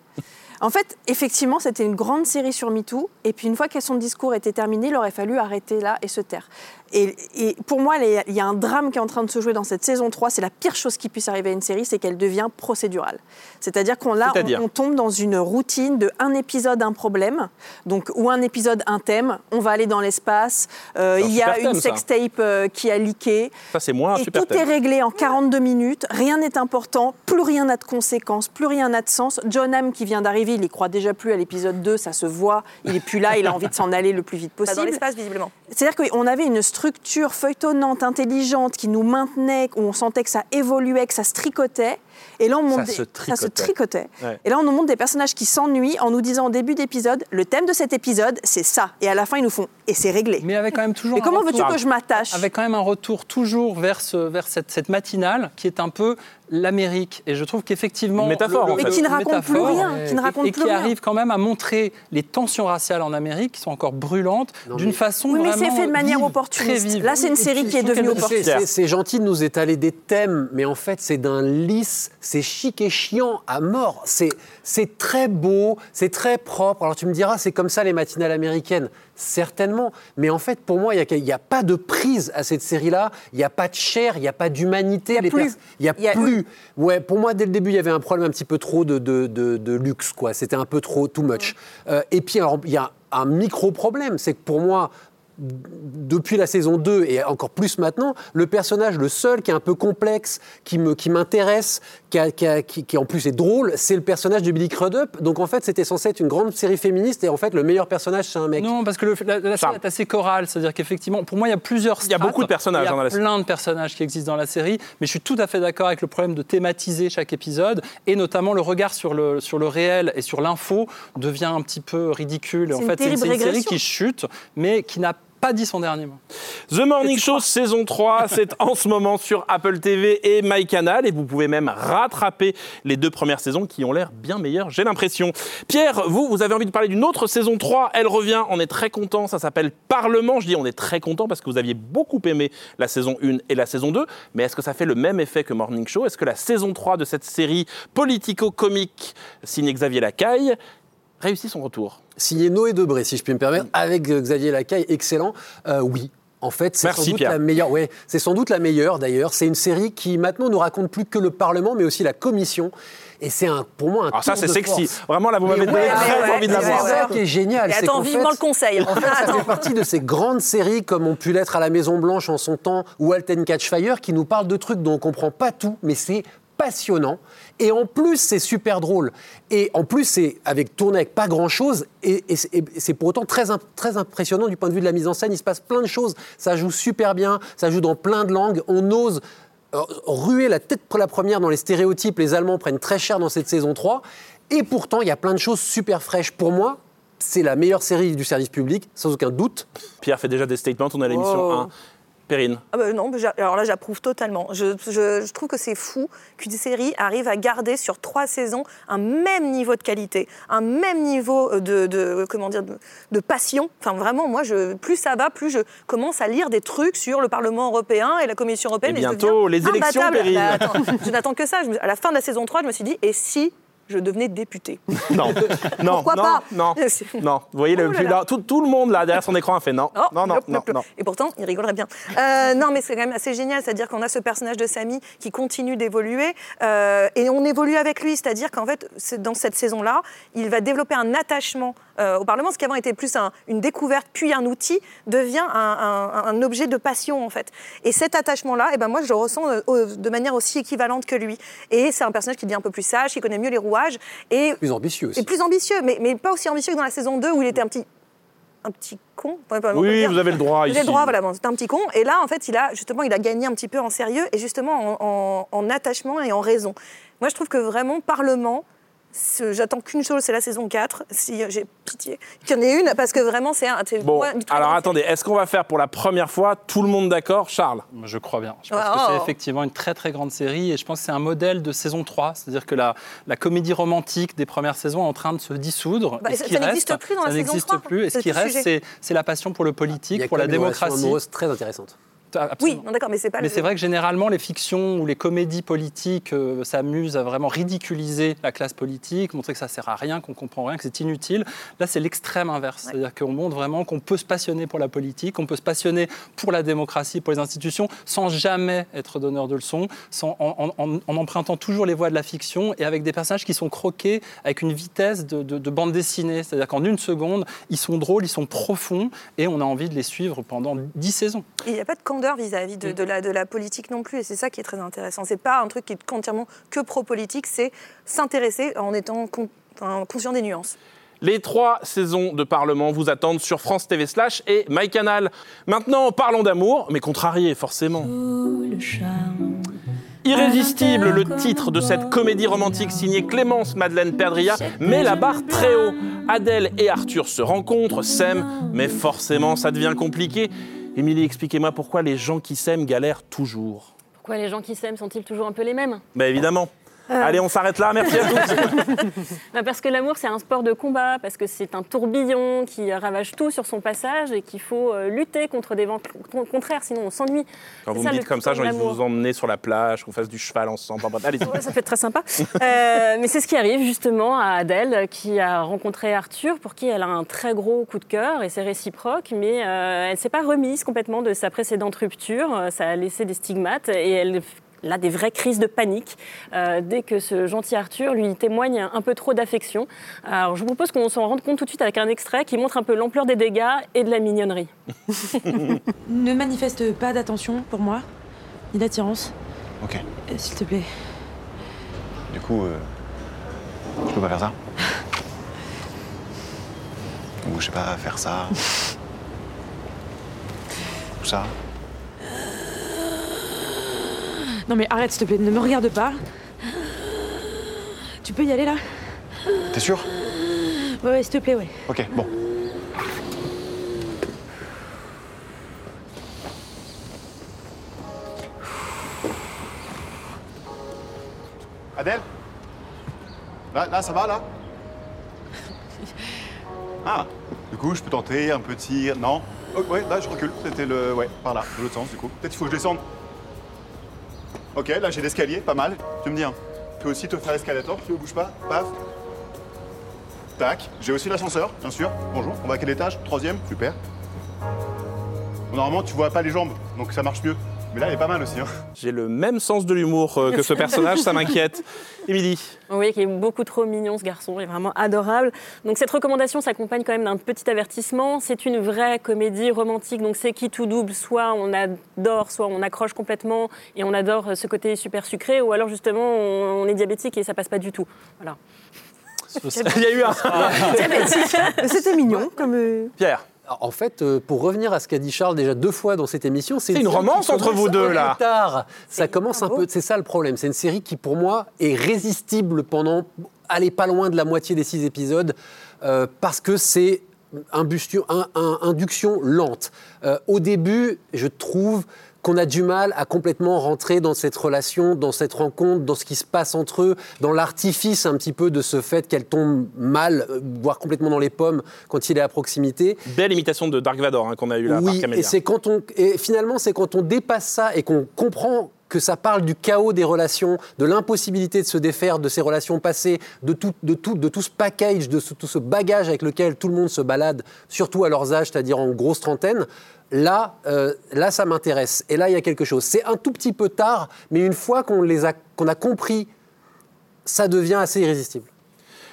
En fait, effectivement, c'était une grande série sur MeToo. Et puis, une fois que son discours était terminé, il aurait fallu arrêter là et se taire. Et, et pour moi, il y a un drame qui est en train de se jouer dans cette saison 3. C'est la pire chose qui puisse arriver à une série, c'est qu'elle devient procédurale. C'est-à-dire qu'on là, on, on tombe dans une routine de un épisode, un problème. Donc, ou un épisode, un thème. On va aller dans l'espace. euh, il y a thème, une sextape euh, qui a leaké. Ça c'est moins un Et super tout est réglé en 42 minutes, rien n'est important, plus rien n'a de conséquences, plus rien n'a de sens. John Hamm qui vient d'arriver, il y croit déjà plus à l'épisode 2, ça se voit, il est plus là, il a envie de s'en aller le plus vite Pas possible. dans l'espace, visiblement. C'est-à-dire qu'on avait une structure feuilletonnante, intelligente, qui nous maintenait, où on sentait que ça évoluait, que ça se tricotait. Et là, on monte Ça des- se ça se tricotait. Ouais. Et là, on nous montre des personnages qui s'ennuient en nous disant au début d'épisode, le thème de cet épisode, c'est ça. Et à la fin, ils nous font, et c'est réglé. Mais avec quand même toujours. Mais un comment veux-tu que je m'attache Avec quand même un retour toujours vers, ce- vers cette, cette matinale qui est un peu l'Amérique. Et je trouve qu'effectivement. Une métaphore, en fait. Mais qui ne raconte plus rien, qui ne et- raconte et, plus qui rien. arrive quand même à montrer les tensions raciales en Amérique qui sont encore brûlantes d'une façon Oui, mais c'est vraiment fait de manière vive, opportuniste. très vive. Là, c'est une Et série qui est devenue opportuniste. C'est- C'est gentil de nous étaler des thèmes, mais en fait, c'est d'un lisse, c'est chic et chiant à mort. C'est c'est très beau, c'est très propre. Alors tu me diras, c'est comme ça les matinales américaines. Certainement. Mais en fait, pour moi, il n'y a, pas de prise à cette série-là. Il n'y a pas de chair, il n'y a pas d'humanité. Il a plus. n'y a, Il y a plus. Ouais, pour moi, dès le début, il y avait un problème un petit peu trop de, de- de- de luxe. quoi. C'était un peu trop, too much. Euh, et puis, alors, il y a un micro-problème. C'est que pour moi, depuis la saison 2 et encore plus maintenant, le personnage, le seul qui est un peu complexe, qui m'intéresse, qui, a- qui a- qui- qui en plus est drôle, c'est le personnage de Billy Crudup. Donc en fait, c'était censé être une grande série féministe et en fait, le meilleur personnage, c'est un mec. Non, parce que le- la, la série est assez chorale, c'est-à-dire qu'effectivement, pour moi, il y a plusieurs. Il y a beaucoup de personnages Il y a dans la série. plein de personnages qui existent dans la série, mais je suis tout à fait d'accord avec le problème de thématiser chaque épisode, et notamment le regard sur le, sur le réel et sur l'info devient un petit peu ridicule. En une fait, c'est une, série qui chute, mais qui n'a pas dit son dernier mot. The Morning Show saison 3, c'est en ce moment sur Apple TV et MyCanal. Et vous pouvez même rattraper les deux premières saisons qui ont l'air bien meilleures, j'ai l'impression. Pierre, vous, vous avez envie de parler d'une autre saison 3, elle revient, on est très content, ça s'appelle Parlement, je dis on est très content parce que vous aviez beaucoup aimé la saison 1 et la saison 2, mais est-ce que ça fait le même effet que Morning Show? Est-ce que la saison 3 de cette série politico-comique signée Xavier Lacaille réussit son retour? signé Noé Debré, si je puis me permettre, avec euh, Xavier Lacaille, excellent. Euh, oui, en fait, c'est sans, doute la meilleure. C'est sans doute la meilleure d'ailleurs. C'est une série qui maintenant nous raconte plus que le Parlement, mais aussi la Commission. Et c'est un, pour moi un. Alors ça, c'est sexy. Vraiment, là, vous m'avez donné très envie de la voir. C'est ça qui est génial. Et attends vivement le conseil. En fait, ça fait partie de ces grandes séries comme ont pu l'être à la Maison Blanche en son temps ou Alten Catch Fire, qui nous parlent de trucs dont on comprend pas tout, mais c'est passionnant. Et en plus, c'est super drôle. Et en plus, c'est avec tourné avec pas grand chose. Et, c'est pour autant très, très impressionnant du point de vue de la mise en scène. Il se passe plein de choses. Ça joue super bien. Ça joue dans plein de langues. On ose euh, ruer la tête pour la première dans les stéréotypes. Les Allemands prennent très cher dans cette saison 3. Et pourtant, il y a plein de choses super fraîches. Pour moi, c'est la meilleure série du service public, sans aucun doute. Pierre fait déjà des statements, on a l'émission oh. 1. Périne. Ah bah non, alors là j'approuve totalement. Je, trouve que c'est fou qu'une série arrive à garder sur trois saisons un même niveau de qualité, un même niveau euh, de, comment dire, de, passion. Enfin vraiment, moi, plus ça va, plus je commence à lire des trucs sur le Parlement européen et la Commission européenne. Et, bientôt les élections, Perrine. Bah, je n'attends que ça. à la fin de la saison 3, je me suis dit, et si je devenais député. Non, non, Pourquoi non, pas non. Vous voyez, le, oh là là. Tout, le monde là derrière son écran a fait non, oh, non, non, non, Et pourtant, il rigolerait bien. Euh, non, mais c'est quand même assez génial, c'est-à-dire qu'on a ce personnage de Samy qui continue d'évoluer euh, et on évolue avec lui, c'est-à-dire qu'en fait, dans cette saison-là, il va développer un attachement euh, au Parlement, ce qui avant était plus une découverte puis un outil, devient un, objet de passion en fait. Et cet attachement-là, eh ben moi, je le ressens de manière aussi équivalente que lui. Et c'est un personnage qui devient un peu plus sage, qui connaît mieux les rouages et, plus ambitieux. Et plus ambitieux, mais, mais pas aussi ambitieux que dans la saison 2 où il était un petit un petit con. Oui, vous avez le droit vous ici. Avez le droit, voilà, c'est un petit con. Et là, en fait, il a justement, il a gagné un petit peu en sérieux et justement en attachement et en raison. Moi, je trouve que vraiment, Parlement, J'attends qu'une chose, c'est la saison 4, si euh, j'ai pitié. Qu'il y en ait une, parce que vraiment, c'est un. Bon, alors attendez, est-ce qu'on va faire pour la première fois tout le monde d'accord, Charles? Je crois bien. Je pense ah, que c'est oh. effectivement une très très grande série et je pense que c'est un modèle de saison 3. C'est-à-dire que la, la, comédie romantique des premières saisons est en train de se dissoudre. Bah, et ça n'existe plus dans la saison 3. n'existe plus. Et ce qui reste, c'est la passion pour le politique, pour la démocratie. C'est Une très intéressante. Oui, d'accord, mais c'est pas. Mais c'est vrai que généralement, les fictions ou les comédies politiques euh, s'amusent à vraiment ridiculiser la classe politique, montrer que ça sert à rien, qu'on comprend rien, que c'est inutile. Là, c'est l'extrême inverse, c'est-à-dire qu'on montre vraiment qu'on peut se passionner pour la politique, qu'on peut se passionner pour la démocratie, pour les institutions, sans jamais être donneur de leçons, en, empruntant toujours les voies de la fiction et avec des personnages qui sont croqués avec une vitesse de, bande dessinée, c'est-à-dire qu'en une seconde, ils sont drôles, ils sont profonds et on a envie de les suivre pendant dix saisons. Il n'y a pas de candeur vis-à-vis mm-hmm. de, la, politique non plus. Et c'est ça qui est très intéressant. C'est pas un truc qui est entièrement que pro-politique, c'est s'intéresser en étant conscient des nuances. Les trois saisons de Parlement vous attendent sur France TV Slash et MyCanal. Maintenant, parlons d'amour, mais contrarié forcément. Irrésistible, le titre de cette comédie romantique signée Clémence Madeleine Perdria met la barre très haut. Adèle et Arthur se rencontrent, s'aiment, mais forcément ça devient compliqué. Émilie, expliquez-moi pourquoi les gens qui s'aiment galèrent toujours. Pourquoi les gens qui s'aiment sont-ils toujours un peu les mêmes? Bah évidemment. Euh. Allez, on s'arrête là. Merci à tous. parce que l'amour, c'est un sport de combat, parce que c'est un tourbillon qui ravage tout sur son passage et qu'il faut euh, lutter contre des vents contraires, sinon on s'ennuie. Quand vous me dites comme ça, j'ai envie de vous emmener sur la plage, qu'on fasse du cheval ensemble. Allez ouais, ça fait très sympa. Euh, mais c'est ce qui arrive justement à Adèle, qui a rencontré Arthur, pour qui elle a un très gros coup de cœur et c'est réciproque, mais elle ne s'est pas remise complètement de sa précédente rupture. Ça a laissé des stigmates et elle là des vraies crises de panique euh, dès que ce gentil Arthur lui témoigne un, peu trop d'affection. Alors je vous propose qu'on s'en rende compte tout de suite avec un extrait qui montre un peu l'ampleur des dégâts et de la mignonnerie. ne manifeste pas d'attention pour moi, ni d'attirance. Ok. Euh, s'il te plaît. Du coup, euh, je peux pas faire ça Ou je sais pas, faire ça Ou ça non mais arrête, s'il te plaît, ne me regarde pas. Tu peux y aller là? T'es sûr? Ouais, ouais s'il te plaît, ouais. Ok, bon. Adèle? Là, là, ça va, là? Ah Du coup, je peux tenter un petit... Non? Ouais, là, je recule. C'était le... Ouais, par là, de l'autre sens, du coup. Peut-être qu'il faut que je descende. Ok, là, j'ai l'escalier, pas mal. Tu me dis, hein. Tu peux aussi te faire l'escalator, tu ne bouges pas. Paf. Tac. J'ai aussi l'ascenseur, bien sûr. Bonjour. On va à quel étage? Troisième? Super. Normalement, tu vois pas les jambes, donc ça marche mieux. Mais là, elle est pas mal aussi. Hein. J'ai le même sens de l'humour euh, que ce personnage, ça m'inquiète. Émilie Oui, qui est beaucoup trop mignon ce garçon, il est vraiment adorable. Donc cette recommandation s'accompagne quand même d'un petit avertissement. C'est une vraie comédie romantique, donc c'est qui tout double. Soit on adore, soit on accroche complètement et on adore ce côté super sucré, ou alors justement on, on est diabétique et ça passe pas du tout. Voilà. Il y a eu un. C'était mignon comme. euh, Pierre En fait, euh, pour revenir à ce qu'a dit Charles déjà deux fois dans cette émission, c'est une romance entre vous deux, là. tard. Ça commence un peu. C'est ça le problème. C'est une série qui, pour moi, est résistible pendant, allez, pas loin de la moitié des six épisodes, euh, parce que c'est un- induction lente. Euh, au début, je trouve qu'on a du mal à complètement rentrer dans cette relation, dans cette rencontre, dans ce qui se passe entre eux, dans l'artifice un petit peu de ce fait qu'elle tombe mal, euh, voire complètement dans les pommes quand il est à proximité. Belle imitation de Dark Vador hein, qu'on a eu là Oui, et c'est quand on et finalement c'est quand on dépasse ça et qu'on comprend que ça parle du chaos des relations, de l'impossibilité de se défaire de ces relations passées, de tout, de tout, de tout ce package, de ce- tout ce bagage avec lequel tout le monde se balade, surtout à leurs âges, c'est-à-dire en grosse trentaine. Là, euh, là, ça m'intéresse. Et là, il y a quelque chose. C'est un tout petit peu tard, mais une fois qu'on les a, qu'on a compris, ça devient assez irrésistible.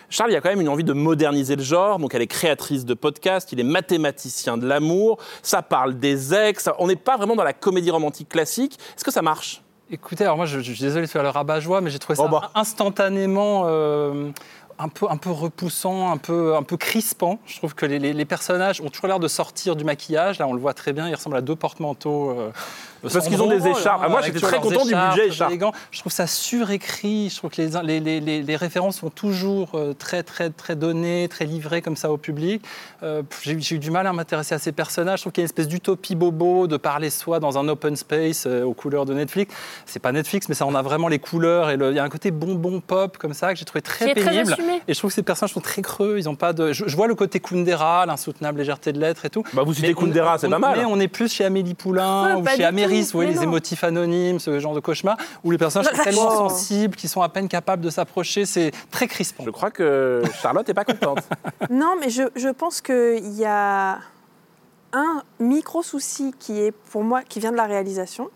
Charles, il y a quand même une envie de moderniser le genre. Donc, elle est créatrice de podcasts, il est mathématicien de l'amour, ça parle des ex. On n'est pas vraiment dans la comédie romantique classique. Est-ce que ça marche? Écoutez, alors moi, je, je suis désolé de faire le rabat-joie, mais j'ai trouvé ça Oh bah. instantanément euh, un, peu, un peu repoussant, un peu, un peu crispant. Je trouve que les, personnages ont toujours l'air de sortir du maquillage. Là, on le voit très bien, ils ressemblent à deux porte-manteaux. euh, Parce qu'ils ont des écharpes. Ah, moi, j'étais très content du budget très écharpe. Je trouve ça surécrit. Je trouve que les, les, les, les références sont toujours euh, très, très, très données, très livrées comme ça au public. Euh, j'ai eu- j'ai eu du mal à m'intéresser à ces personnages. Je trouve qu'il y a une espèce d'utopie bobo de parler soi dans un open space euh, aux couleurs de Netflix. C'est pas Netflix, mais ça en a vraiment les couleurs. Et le- il y a un côté bonbon pop comme ça que j'ai trouvé très Qui très pénible. assumé. et je trouve que ces personnages sont très creux. Ils ont pas de. Je, je vois le côté Kundera, l'insoutenable légèreté de l'être et tout. Bah, vous citez Mais on- Kundera, c'est pas mal. Mais on est plus chez Amélie Poulain ou chez du Tout, vous voyez, les émotifs anonymes, ce genre de cauchemar, où les personnages sont tellement Oh. sensibles qu'ils sont à peine capables de s'approcher. C'est très crispant. Je crois que Charlotte n'est pas contente. Non, mais je, je pense qu'il y a un micro souci qui est pour moi qui vient de la réalisation.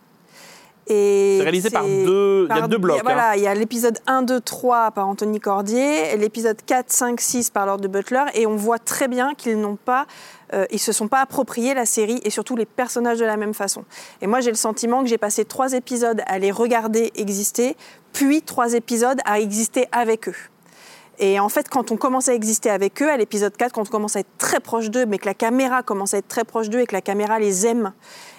C'est réalisé par deux- il y a deux blocs, Voilà, hein. il y a l'épisode 1, 2, 3 par Anthony Cordier, l'épisode 4, 5, 6 par Lord de Butler, et on voit très bien qu'ils n'ont pas, euh, ils se sont pas appropriés la série et surtout les personnages de la même façon. Et moi, j'ai le sentiment que j'ai passé trois épisodes à les regarder exister, puis trois épisodes à exister avec eux. Et en fait, quand on commence à exister avec eux, à l'épisode 4, quand on commence à être très proche d'eux, mais que la caméra commence à être très proche d'eux et que la caméra les aime,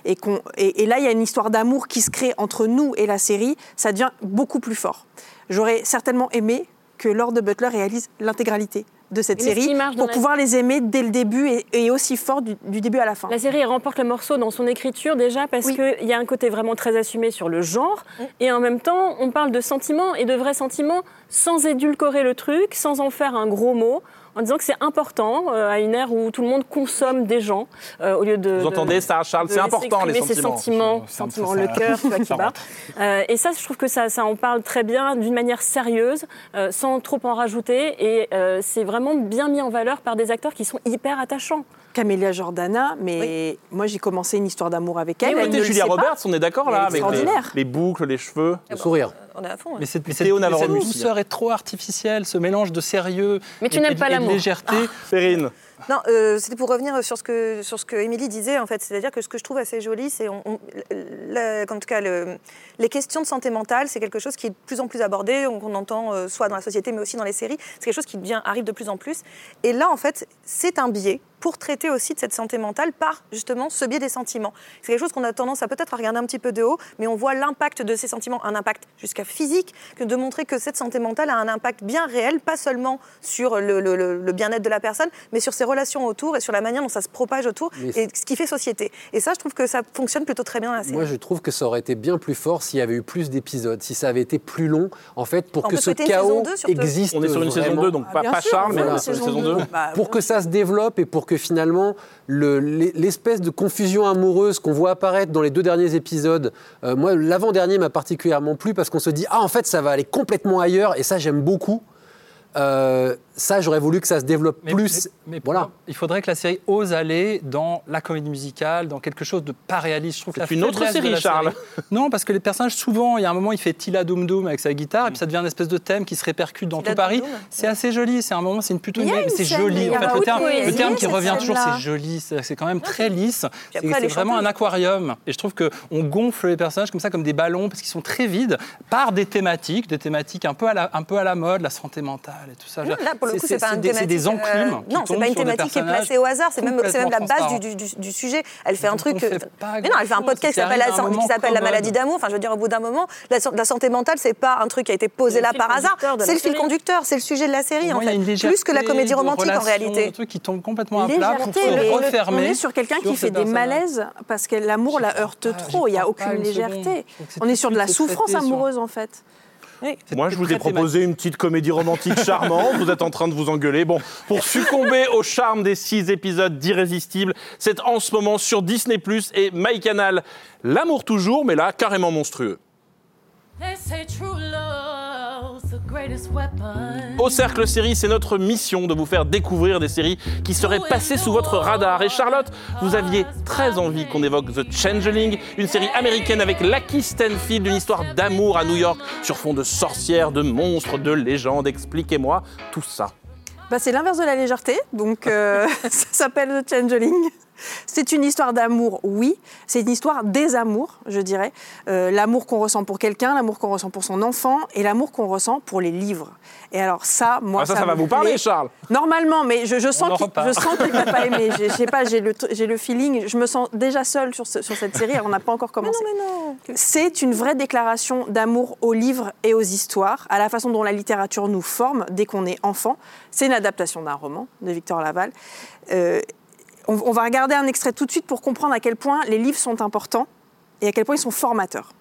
et, et, là, il y a une histoire d'amour qui se crée entre nous et la série, ça devient beaucoup plus fort. J'aurais certainement aimé que Lord Butler réalise l'intégralité de cette Mais série pour la- pouvoir les aimer dès le début et, et aussi fort du, du début à la fin. La série elle remporte le morceau dans son écriture déjà parce qu'il y a un côté vraiment très assumé sur le genre. Et en même temps on parle de sentiments et de vrais sentiments sans édulcorer le truc, sans en faire un gros mot, en disant que c'est important euh, à une ère où tout le monde consomme des gens euh, au lieu de. Vous de- entendez ça, Charles C'est important, les exprimer ses sentiments. sentiments, sentiments, le cœur, qui Ça bat. Euh, et ça, je trouve que ça, ça en parle très bien, d'une manière sérieuse, euh, sans trop en rajouter. Et euh, c'est vraiment bien mis en valeur par des acteurs qui sont hyper attachants. Camélia Jordana, mais moi j'ai commencé une histoire d'amour avec elle. Mais elle écoutez, ne le Julia. Roberts, on est d'accord là avec les, extraordinaire. les boucles, les cheveux, le sourire. On est à fond. Mais cette, mais Théo cette- mais douceur est trop artificielle, ce mélange de sérieux Mais tu et- pas et de l'amour. légèreté. Perrine. Non, euh, c'était pour revenir sur ce que sur ce que Émilie disait en fait, c'est-à-dire que ce que je trouve assez joli, c'est on, on- la- en tout cas le- les questions de santé mentale, c'est quelque chose qui est de plus en plus abordé, on, on entend euh, soit dans la société mais aussi dans les séries, c'est quelque chose qui devient arrive de plus en plus. Et là en fait, c'est un biais pour traiter aussi de cette santé mentale par justement ce biais des sentiments. C'est quelque chose qu'on a tendance à peut-être à regarder un petit peu de haut, mais on voit l'impact de ces sentiments, un impact jusqu'à physique, que de montrer que cette santé mentale a un impact bien réel, pas seulement sur le, le- le- le bien-être de la personne, mais sur ses relations autour et sur la manière dont ça se propage autour Mais et ce qui fait société. Et ça, je trouve que ça fonctionne plutôt très bien dans la série. Moi, je trouve que ça aurait été bien plus fort s'il y avait eu plus d'épisodes, si ça avait été plus long, en fait, pour On que ce chaos existe. On est sur une saison vraiment. 2, donc pas, bien pas sûr, Charles, mais est sur une saison saison 2. deux. Bah, pour que ça se développe et pour que finalement le- l'e- l'espèce de confusion amoureuse qu'on voit apparaître dans les deux derniers épisodes, euh, moi l'avant-dernier m'a particulièrement plu parce qu'on se dit ah en fait ça va aller complètement ailleurs et ça j'aime beaucoup. Euh, ça j'aurais voulu que ça se développe Mais- plus. mais- mais voilà. Il faudrait que la série ose aller dans la comédie musicale, dans quelque chose de pas réaliste. Je trouve que C'est une autre série, Charles. Non, parce que les personnages, souvent, il y a un moment, il fait Tila Doum Doum avec sa guitare, et puis ça devient une espèce de thème qui se répercute dans Tila tout Paris. Doum Doum. C'est assez joli. C'est un moment, c'est une plutôt une- une c'est scène, joli. En a fait, le terme, le poésie, terme qui revient toujours, c'est joli. C'est c'est quand même très lisse. C'est vraiment un aquarium. Et je trouve que on gonfle les personnages comme ça, comme des ballons, parce qu'ils sont très vides, par des thématiques, des thématiques un peu à la, un peu à la mode, la santé mentale et tout ça. Non, là, pour le coup, c'est pas une des- thématique. C'est des enclumes. euh, non, c'est pas une thématique qui est placée au hasard. C'est même, c'est même la base du, sujet. Elle fait un truc. pas mais non, elle fait un podcast qui s'appelle la, commode. maladie d'amour. Enfin, je veux dire, au bout d'un moment, la, san- la santé mentale, c'est pas un truc qui a été posé là par hasard. C'est le fil série. conducteur. C'est le sujet de la série, en fait. Plus que la comédie romantique, en réalité. Un truc qui tombe complètement à plat pour on est- refermer. On est sur quelqu'un qui fait des malaises parce que l'amour la heurte trop. Il n'y a aucune légèreté. On est sur de la souffrance amoureuse en fait. Moi, je vous ai proposé une petite comédie romantique charmante. Vous êtes en train de vous engueuler. Bon, pour succomber au charme des six épisodes d'Irrésistible, c'est en ce moment sur Disney Plus et MyCanal. L'amour toujours, mais là, carrément monstrueux. They say true. Au Cercle Série, c'est notre mission de vous faire découvrir des séries qui seraient passées sous votre radar. Et Charlotte, vous aviez très envie qu'on évoque The Changeling, une série américaine avec Lucky Stanfield, une histoire d'amour à New York sur fond de sorcières, de monstres, de légendes. Expliquez-moi tout ça. Bah, c'est l'inverse de la légèreté, donc euh, ça s'appelle The Changeling. C'est une histoire d'amour, oui. C'est une histoire des amours, je dirais. Euh, l'amour qu'on ressent pour quelqu'un, l'amour qu'on ressent pour son enfant et l'amour qu'on ressent pour les livres. Et alors ça, moi, Ah, ça, ça va vous parler. Charles Normalement, mais je, je en sens qu'il reparle. je sens qu'il va pas aimer. Je sais pas, j'ai le, j'ai le feeling. Je me sens déjà seule sur, ce- sur cette série. Alors, on n'a pas encore commencé. C'est une vraie déclaration d'amour aux livres et aux histoires, à la façon dont la littérature nous forme dès qu'on est enfant. C'est une adaptation d'un roman de Victor Laval. Euh, on, va regarder un extrait tout de suite pour comprendre à quel point les livres sont importants et à quel point ils sont formateurs.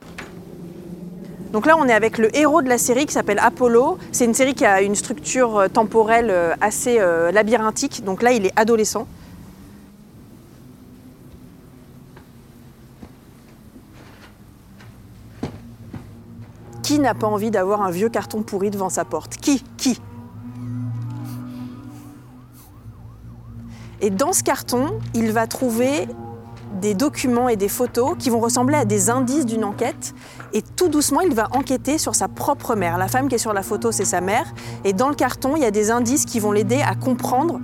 Donc là, on est avec le héros de la série qui s'appelle Apollo. C'est une série qui a une structure euh, temporelle euh, assez euh, labyrinthique. Donc là, il est adolescent. Qui n'a pas envie d'avoir un vieux carton pourri devant sa porte? Qui? Qui? Et dans ce carton, il va trouver des documents et des photos qui vont ressembler à des indices d'une enquête. Et tout doucement, il va enquêter sur sa propre mère. La femme qui est sur la photo, c'est sa mère. Et dans le carton, il y a des indices qui vont l'aider à comprendre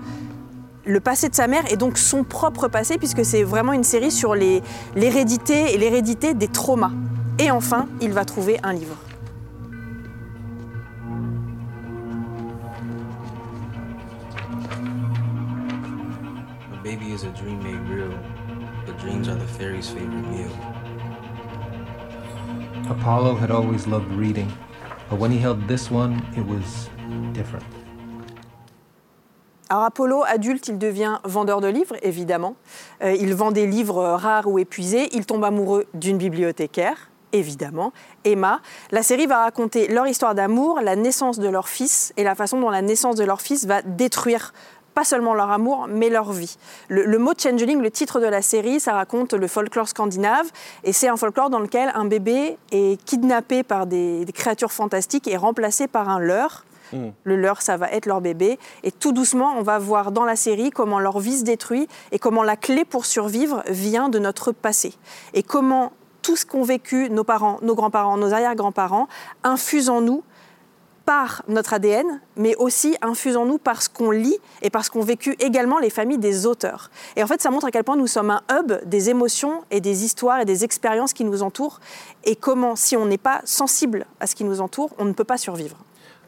le passé de sa mère et donc son propre passé, puisque c'est vraiment une série sur l'hérédité et l'hérédité des traumas. Et enfin, il va trouver un livre. Baby is a dream made real, but dreams are the fairy's favorite meal. Apollo had always loved reading, but when he held this one, it was different. Alors Apollo, adulte, il devient vendeur de livres, évidemment. Euh, il vend des livres euh, rares ou épuisés. Il tombe amoureux d'une bibliothécaire, évidemment, Emma. La série va raconter leur histoire d'amour, la naissance de leur fils et la façon dont la naissance de leur fils va détruire pas seulement leur amour, mais leur vie. Le, le mot changeling, le titre de la série, ça raconte le folklore scandinave, et c'est un folklore dans lequel un bébé est kidnappé par des, des créatures fantastiques et remplacé par un leurre. Le leur, ça va être leur bébé. Et tout doucement, on va voir dans la série comment leur vie se détruit et comment la clé pour survivre vient de notre passé. Et comment tout ce qu'ont vécu nos parents, nos grands-parents, nos arrière-grands-parents infuse en nous par notre ADN, mais aussi infuse en nous par ce qu'on lit et par ce qu'ont vécu également les familles des auteurs. Et en fait, ça montre à quel point nous sommes un hub des émotions et des histoires et des expériences qui nous entourent, et comment, si on n'est pas sensible à ce qui nous entoure, on ne peut pas survivre.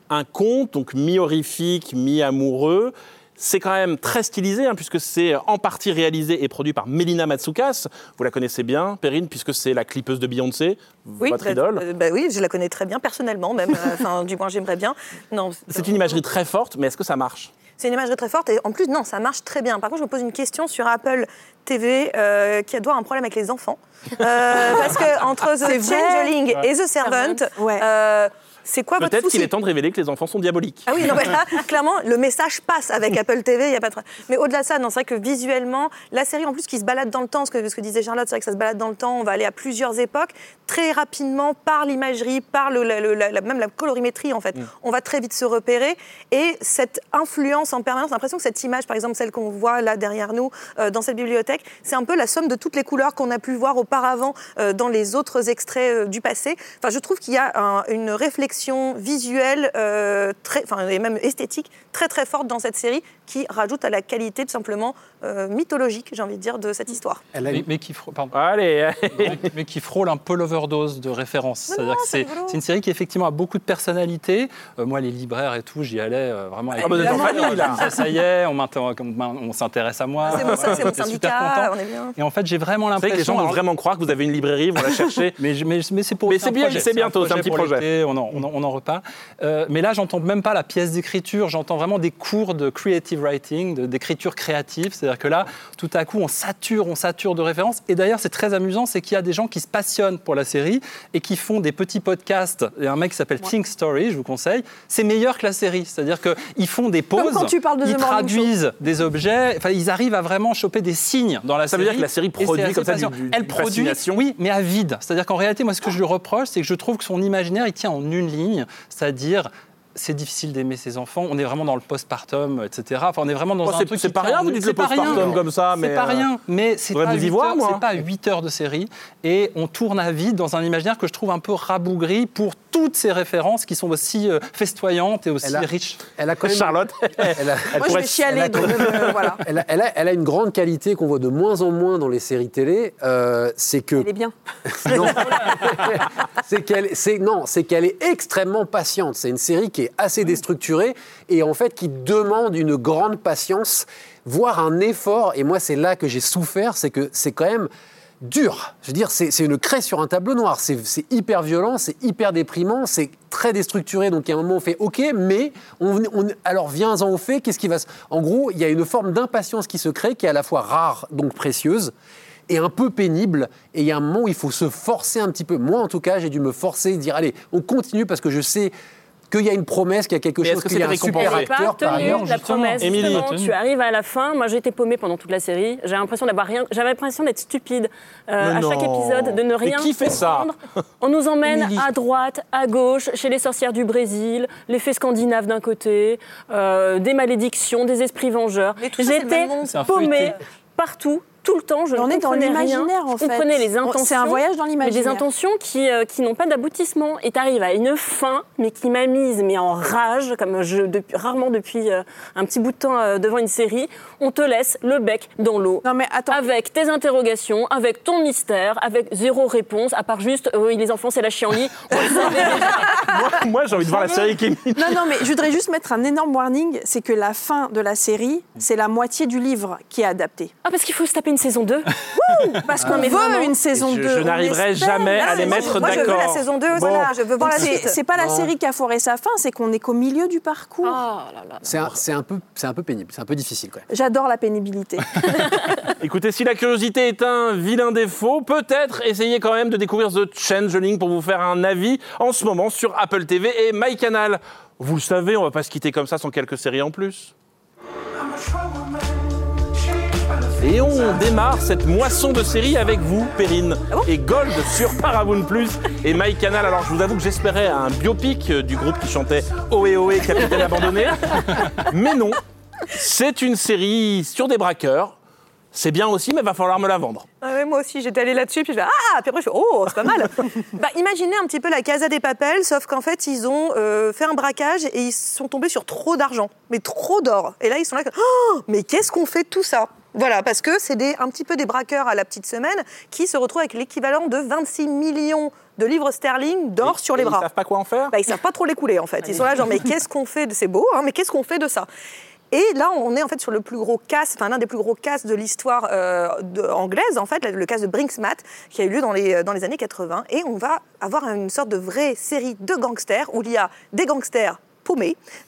un conte, donc mi-horrifique, mi-amoureux. C'est quand même très stylisé, hein, puisque c'est en partie réalisé et produit par Melina Matsoukas. Vous la connaissez bien, Perrine, puisque c'est la clipeuse de Beyoncé, votre bah, idole. euh, bah oui, je la connais très bien personnellement même. Euh, Enfin, du moins, j'aimerais bien. Non, C'est une imagerie très forte, mais est-ce que ça marche? C'est une imagerie très forte et en plus, non, ça marche très bien. Par contre, je me pose une question sur Apple TV euh, qui doit avoir un problème avec les enfants. Euh, parce que entre The C'est vrai. Changeling et The Servant, euh, c'est quoi votre Peut-être qu'il est temps de révéler que les enfants sont diaboliques. ah oui, non, mais là, clairement, le message passe avec Apple TV, il a pas de... Mais au-delà de ça, non, c'est vrai que visuellement, la série en plus qui se balade dans le temps, ce que, ce que disait Charlotte, c'est vrai que ça se balade dans le temps, on va aller à plusieurs époques, très rapidement, par l'imagerie, par le, la- le- la- la- même la colorimétrie en fait, on va très vite se repérer, et cette influence en permanence, j'ai l'impression que cette image, par exemple celle qu'on voit là derrière nous, euh, dans cette bibliothèque, c'est un peu la somme de toutes les couleurs qu'on a pu voir auparavant euh, dans les autres extraits euh, du passé. Enfin, je trouve qu'il y a un- une réflexion visuelle, euh, et même esthétique, très très forte dans cette série, qui rajoute à la qualité tout simplement euh, mythologique, j'ai envie de dire, de cette histoire. Mais, mais qui frôle, pardon. Allez, mais, mais qui frôle un peu l'overdose de références. C'est-à-dire que c'est une série qui effectivement a beaucoup de personnalité. Euh, moi, les libraires et tout, j'y allais euh, vraiment avec Ah bah, en famille, là. Ça y est, on, m'inter- on s'intéresse à moi. C'est mon, ça, c'est mon syndicat, on est bien. Et en fait, j'ai vraiment savez que les gens l'impression. vont vraiment croire que vous avez une librairie, vont la chercher. mais, je- mais, mais c'est pour. Mais c'est bien, c'est bientôt, c'est un petit projet. On en, on en- on en reparle. Euh, mais là, j'entends même pas la pièce d'écriture, j'entends vraiment des cours de creative writing, d'écriture créative. C'est-à-dire que là, tout à coup, on sature, on sature de références. Et d'ailleurs, c'est très amusant, c'est qu'il y a des gens qui se passionnent pour la série et qui font des petits podcasts. Il y a un mec qui s'appelle Think Story, je vous conseille. C'est meilleur que la série. C'est-à-dire qu'ils font des pauses, quand tu parles de The ils traduisent des objets. Enfin, ils arrivent à vraiment choper des signes dans la Ça veut série. dire que la série produit comme ça du- passionnant. du- Elle du produit, oui, mais à vide. C'est-à-dire qu'en réalité, moi, ce que je lui reproche, c'est que je trouve que son imaginaire, il tient en une ligne, c'est-à-dire c'est difficile d'aimer ses enfants. On est vraiment dans le postpartum, etc. Enfin, on est vraiment dans Oh, un c'est- truc. c'est pas rien, en- vous dites c'est le pas rien. postpartum comme ça, mais, C'est pas euh, rien, mais c'est pas, dû y 8 voir, heures, c'est pas 8 heures de série. Et on tourne à vide dans un imaginaire que je trouve un peu rabougri pour toutes ces références qui sont aussi euh, festoyantes et aussi Elle a- riches. Elle a quand même. Charlotte, Elle a- elle Moi, je vais chialer, elle a- donc euh, voilà. Elle a, elle a- elle a une grande qualité qu'on voit de moins en moins dans les séries télé, euh, c'est que Elle est bien. non, c'est qu'elle, c'est non, c'est qu'elle est extrêmement patiente. C'est une série qui est assez déstructurée et en fait qui demande une grande patience, voire un effort. Et moi, c'est là que j'ai souffert, c'est que c'est quand même dur. Je veux dire, c'est une craie sur un tableau noir. C'est hyper violent, c'est hyper déprimant, c'est très déstructuré. Donc, à un moment, on fait OK, mais on, on- alors viens-en au fait. Qu'est-ce qui va se... En gros, il y a une forme d'impatience qui se crée, qui est à la fois rare, donc précieuse, et un peu pénible. Et il y a un moment où il faut se forcer un petit peu. Moi, en tout cas, j'ai dû me forcer, dire allez, on continue parce que je sais qu'il y a une promesse, qu'il y a quelque Mais chose, que qu'il y a un super acteur par ailleurs. la justement. promesse. Émilie. Justement, tu arrives à la fin. Moi, j'ai été paumée pendant toute la série. J'ai l'impression d'avoir rien. J'avais l'impression d'être stupide euh, à chaque épisode, de ne Mais rien qui fait ça comprendre. On nous emmène Émilie. à droite, à gauche, chez les sorcières du Brésil, l'effet scandinave d'un côté, euh, des malédictions, des esprits vengeurs. Ça, J'étais paumée partout. Tout le temps, je On est dans l'imaginaire, en Je fait. comprenais les On- intentions. c'est un voyage dans Mais l'imaginaire. des intentions qui, euh, qui n'ont pas d'aboutissement. Et tu arrives à une fin, mais qui m'a mise mais en rage, comme je, depuis- rarement depuis euh, un petit bout de temps euh, devant une série. On te laisse le bec dans l'eau. Non, mais attends. Avec tes interrogations, avec ton mystère, avec zéro réponse, à part juste, euh, oui, les enfants, c'est la chienlit. Moi, moi, j'ai envie de voir la série qui Non, non, mais je voudrais juste mettre un énorme warning, c'est que la fin de la série, c'est la moitié du livre qui est adapté. Ah, parce qu'il faut se taper une saison 2 Parce Ah, qu'on veut vraiment. une saison Je- 2. je n'arriverai jamais à Ah, les mettre Moi, je veux la d'accord. saison 2, Bon. voilà, je veux voir la C'est suite. c'est pas la série qui a foiré sa fin, c'est qu'on est qu'au milieu du parcours. C'est un, c'est un peu, c'est un peu pénible, c'est un peu difficile quand même. J'adore la pénibilité. Écoutez, si la curiosité est un vilain défaut, peut-être essayez quand même de découvrir The Changeling pour vous faire un avis en ce moment sur Apple TV et MyCanal. Vous le savez, on va pas se quitter comme ça sans quelques séries en plus. Et on démarre cette moisson de séries avec vous, Perrine, et Gold sur Paramount Plus et MyCanal. Alors je vous avoue que j'espérais un biopic euh, du groupe qui chantait Ohé Ohé, Capitaine Abandonné. Mais non, c'est une série sur des braqueurs. C'est bien aussi, mais va falloir me la vendre. Ah ouais, moi aussi, j'étais allée là-dessus, puis je fais Ah Puis après, je fais Oh, c'est pas mal bah, Imaginez un petit peu la Casa des Papels, sauf qu'en fait, ils ont euh, fait un braquage et ils sont tombés sur trop d'argent, mais trop d'or. Et là, ils sont là, oh, mais qu'est-ce qu'on fait de tout ça? Voilà, parce que c'est des- un petit peu des braqueurs à la petite semaine qui se retrouvent avec l'équivalent de 26 millions de livres sterling d'or sur les bras. Ils savent pas quoi en faire Bah, ils savent pas trop les couler en fait. Ils sont là genre mais qu'est-ce qu'on fait de c'est beau hein, mais qu'est-ce qu'on fait de ça? Et là, on est en fait sur le plus gros casse, enfin l'un des plus gros casses de l'histoire euh, de- anglaise, en fait, le casse de Brinksmat, qui a eu lieu dans les, dans les années 80. Et on va avoir une sorte de vraie série de gangsters où il y a des gangsters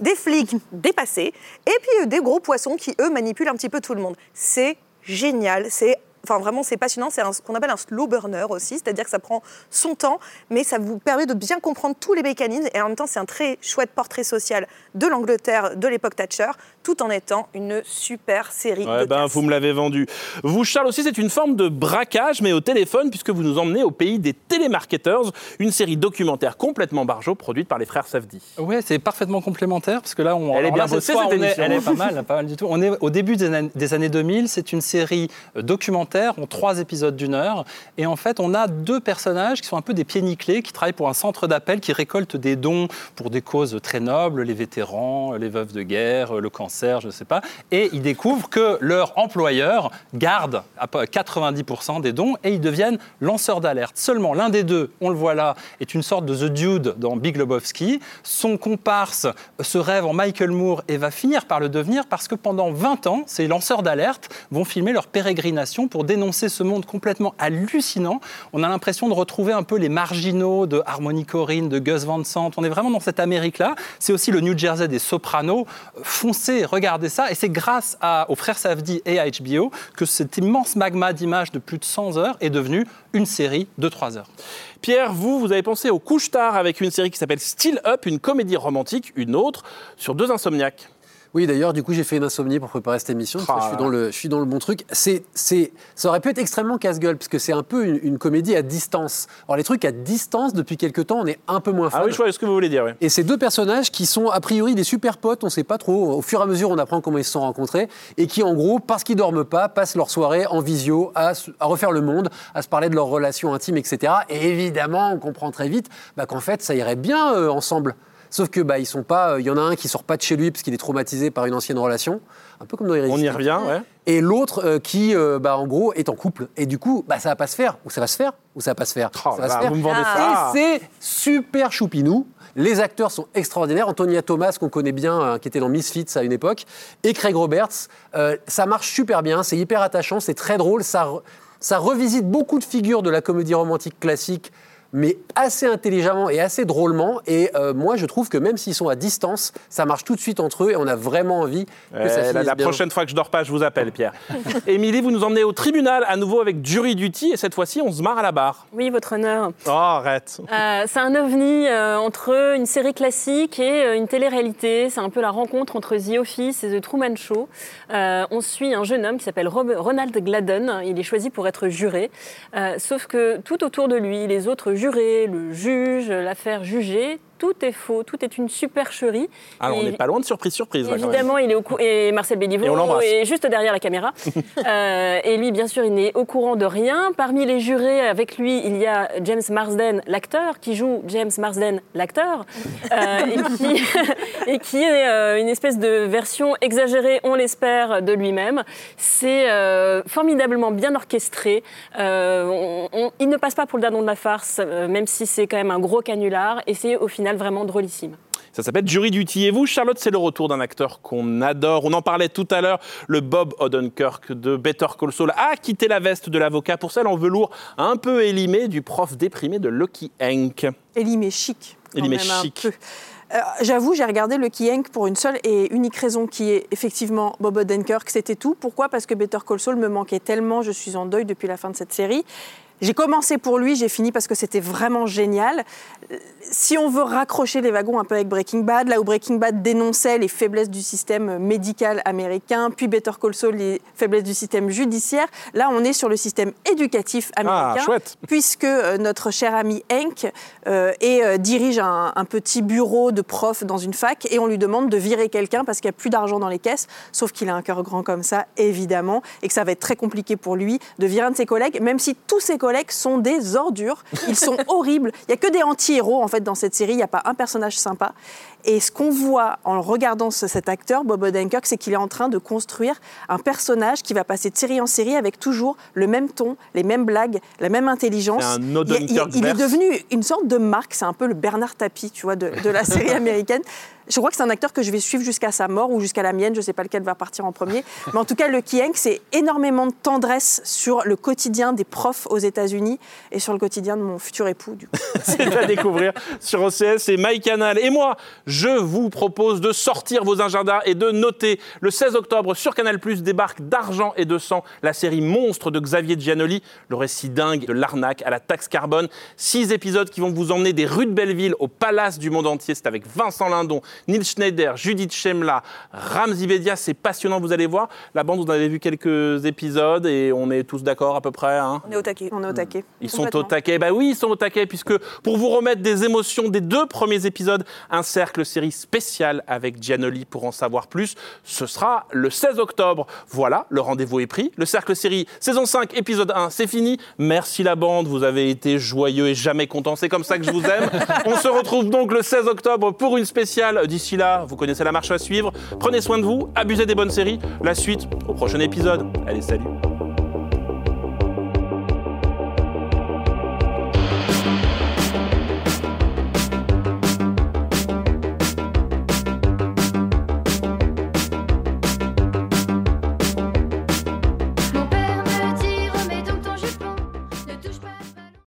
des flics dépassés, et puis euh, des gros poissons qui, eux, manipulent un petit peu tout le monde. C'est génial, c'est Enfin, vraiment, c'est passionnant. C'est ce qu'on appelle un slow burner aussi, c'est-à-dire que ça prend son temps, mais ça vous permet de bien comprendre tous les mécanismes. Et en même temps, c'est un très chouette portrait social de l'Angleterre de l'époque Thatcher, tout en étant une super série Ouais, de ben, vous me l'avez vendu. Vous, Charles, aussi, c'est une forme de braquage, mais au téléphone, puisque vous nous emmenez au pays des télémarketeurs, une série documentaire complètement barjot produite par les frères Safdie. Ouais, c'est parfaitement complémentaire parce que là, on, Elle est bien là, ce bossée, soir, cette on est- elle est pas mal, pas mal du tout. On est au début des années, des années 2000. C'est une série euh, documentaire en trois épisodes d'une heure. Et en fait, on a deux personnages qui sont un peu des pieds nickelés, qui travaillent pour un centre d'appel, qui récoltent des dons pour des causes très nobles, les vétérans, les veuves de guerre, le cancer, je ne sais pas. Et ils découvrent que leur employeur garde à peu- 90% des dons et ils deviennent lanceurs d'alerte. Seulement l'un des deux, on le voit là, est une sorte de The Dude dans Big Lebowski. Son comparse se rêve en Michael Moore et va finir par le devenir parce que pendant 20 ans, ces lanceurs d'alerte vont filmer leur pérégrination pour dénoncer ce monde complètement hallucinant. On a l'impression de retrouver un peu les marginaux de Harmony Korine, de Gus Van Sant. On est vraiment dans cette Amérique-là. C'est aussi le New Jersey des Sopranos. Foncez, regardez ça. Et c'est grâce aux frères Safdie et à HBO que cet immense magma d'images de plus de 100 heures est devenu une série de 3 heures. Pierre, vous, vous avez pensé au couche-tard avec une série qui s'appelle Still Up, une comédie romantique, une autre, sur deux insomniaques. Oui, d'ailleurs, du coup, j'ai fait une insomnie pour préparer cette émission. parce que je, suis dans le, je suis dans le bon truc. C'est, c'est, ça aurait pu être extrêmement casse-gueule, parce que c'est un peu une, une comédie à distance. Alors, les trucs à distance, depuis quelques temps, on est un peu moins fan. Ah oui, je vois ce que vous voulez dire. oui. Et ces deux personnages qui sont a priori des super potes, on sait pas trop. Au fur et à mesure, on apprend comment ils se sont rencontrés et qui, en gros, parce qu'ils dorment pas, passent leur soirée en visio à refaire le monde, à se parler de leurs relations intimes, etc. Et évidemment, on comprend très vite bah, qu'en fait, ça irait bien euh, ensemble. Sauf que bah ils sont pas. euh, Il y en a un qui sort pas de chez lui parce qu'il est traumatisé par une ancienne relation, un peu comme dans On y revient, ouais. Et l'autre euh, qui, euh, bah, en gros, est en couple. Et du coup, bah, ça va pas se faire. Ou ça va se faire, ou ça va pas se faire. Oh ça va se faire. vous me vendez ça. Et c'est super choupinou. Les acteurs sont extraordinaires. Antonia Thomas, qu'on connaît bien, euh, qui était dans Misfits à une époque, et Craig Roberts. Ça marche super bien. C'est hyper attachant. C'est très drôle. Ça, re- ça revisite beaucoup de figures de la comédie romantique classique mais assez intelligemment et assez drôlement. Et euh, moi, je trouve que même s'ils sont à distance, ça marche tout de suite entre eux et on a vraiment envie que Euh, ça la, finisse la bien. prochaine fois que je dors pas, je vous appelle, Pierre. Émilie, vous nous emmenez au tribunal à nouveau avec Jury Duty et cette fois-ci, on se marre à la barre. Oui, votre honneur. Oh, arrête. Euh, c'est un ovni euh, entre une série classique et euh, une télé-réalité. C'est un peu la rencontre entre The Office et The Truman Show. Euh, on suit un jeune homme qui s'appelle Ronald Gladden. Il est choisi pour être juré. Euh, sauf que tout autour de lui, les autres jurés, le juge, l'affaire jugée, tout est faux, tout est une supercherie. Alors, on n'est pas loin de surprise, surprise. là, quand même. Évidemment, il est au cou- et Marcel Béliveau est juste derrière la caméra. Euh, et lui, bien sûr, il n'est au courant de rien. Parmi les jurés, avec lui, il y a James Marsden, l'acteur, qui joue James Marsden, l'acteur, euh, et, qui, et qui est euh, une espèce de version exagérée, on l'espère, de lui-même. C'est formidablement bien orchestré. On- on- il ne passe pas pour le dindon de la farce, même si c'est quand même un gros canular. Et c'est au final vraiment drôlissime. Ça s'appelle Jury Duty. Et vous, Charlotte, c'est le retour d'un acteur qu'on adore. On en parlait tout à l'heure. Le Bob Odenkirk de Better Call Saul a quitté la veste de l'avocat pour celle en velours un peu élimée du prof déprimé de Lucky Hank. Elie chic. quand Elie même, un chic. peu. Euh, J'avoue, j'ai regardé le Hank pour une seule et unique raison qui est effectivement Bob Odenkirk, c'était tout. Pourquoi? Parce que Better Call Saul me manquait tellement, je suis en deuil depuis la fin de cette série. J'ai commencé pour lui, j'ai fini parce que c'était vraiment génial. Euh, Si on veut raccrocher les wagons un peu avec Breaking Bad, là où Breaking Bad dénonçait les faiblesses du système médical américain, puis Better Call Saul les faiblesses du système judiciaire, là on est sur le système éducatif américain chouette. puisque euh, notre cher ami Hank euh, et, euh, dirige un, un petit bureau de prof dans une fac et on lui demande de virer quelqu'un parce qu'il n'y a plus d'argent dans les caisses, sauf qu'il a un cœur grand comme ça, évidemment, et que ça va être très compliqué pour lui de virer un de ses collègues, même si tous ses collègues sont des ordures, ils sont horribles. Il n'y a que des anti-héros en fait dans cette série, il n'y a pas un personnage sympa. Et ce qu'on voit en regardant ce- cet acteur, Bob Odenkirk, c'est qu'il est en train de construire un personnage qui va passer de série en série avec toujours le même ton, les mêmes blagues, la même intelligence. Un Il- il, il est devenu une sorte de marque, c'est un peu le Bernard Tapie, tu vois, de, de la série américaine. Je crois que c'est un acteur que je vais suivre jusqu'à sa mort ou jusqu'à la mienne, je ne sais pas lequel va partir en premier. Mais en tout cas, Lucky Hank, c'est énormément de tendresse sur le quotidien des profs aux États-Unis et sur le quotidien de mon futur époux. Du coup. C'est à découvrir sur OCS et MyCanal. Et moi, je vous propose de sortir vos agendas et de noter. Le 16 octobre, sur Canal+, débarque d'argent et de sang, la série Monstre de Xavier Giannoli, le récit dingue de l'arnaque à la taxe carbone. Six épisodes qui vont vous emmener des rues de Belleville au palace du monde entier. C'est avec Vincent Lindon, Neil Schneider, Judith Chemla, Ramzi Bedia. C'est passionnant, vous allez voir. La bande, vous en avez vu quelques épisodes et on est tous d'accord à peu près. hein On est au taquet. On est au taquet. ils sont au taquet. Bah oui, ils sont au taquet, puisque pour vous remettre des émotions des deux premiers épisodes, un cercle série spécial avec Gianoli pour en savoir plus. Ce sera le 16 octobre. Voilà, le rendez-vous est pris. Le cercle série saison 5, épisode 1, c'est fini. Merci la bande, vous avez été joyeux et jamais content. C'est comme ça que je vous aime. On se retrouve donc le 16 octobre pour une spéciale. D'ici là, vous connaissez la marche à suivre. Prenez soin de vous, abusez des bonnes séries. La suite au prochain épisode. Allez, salut.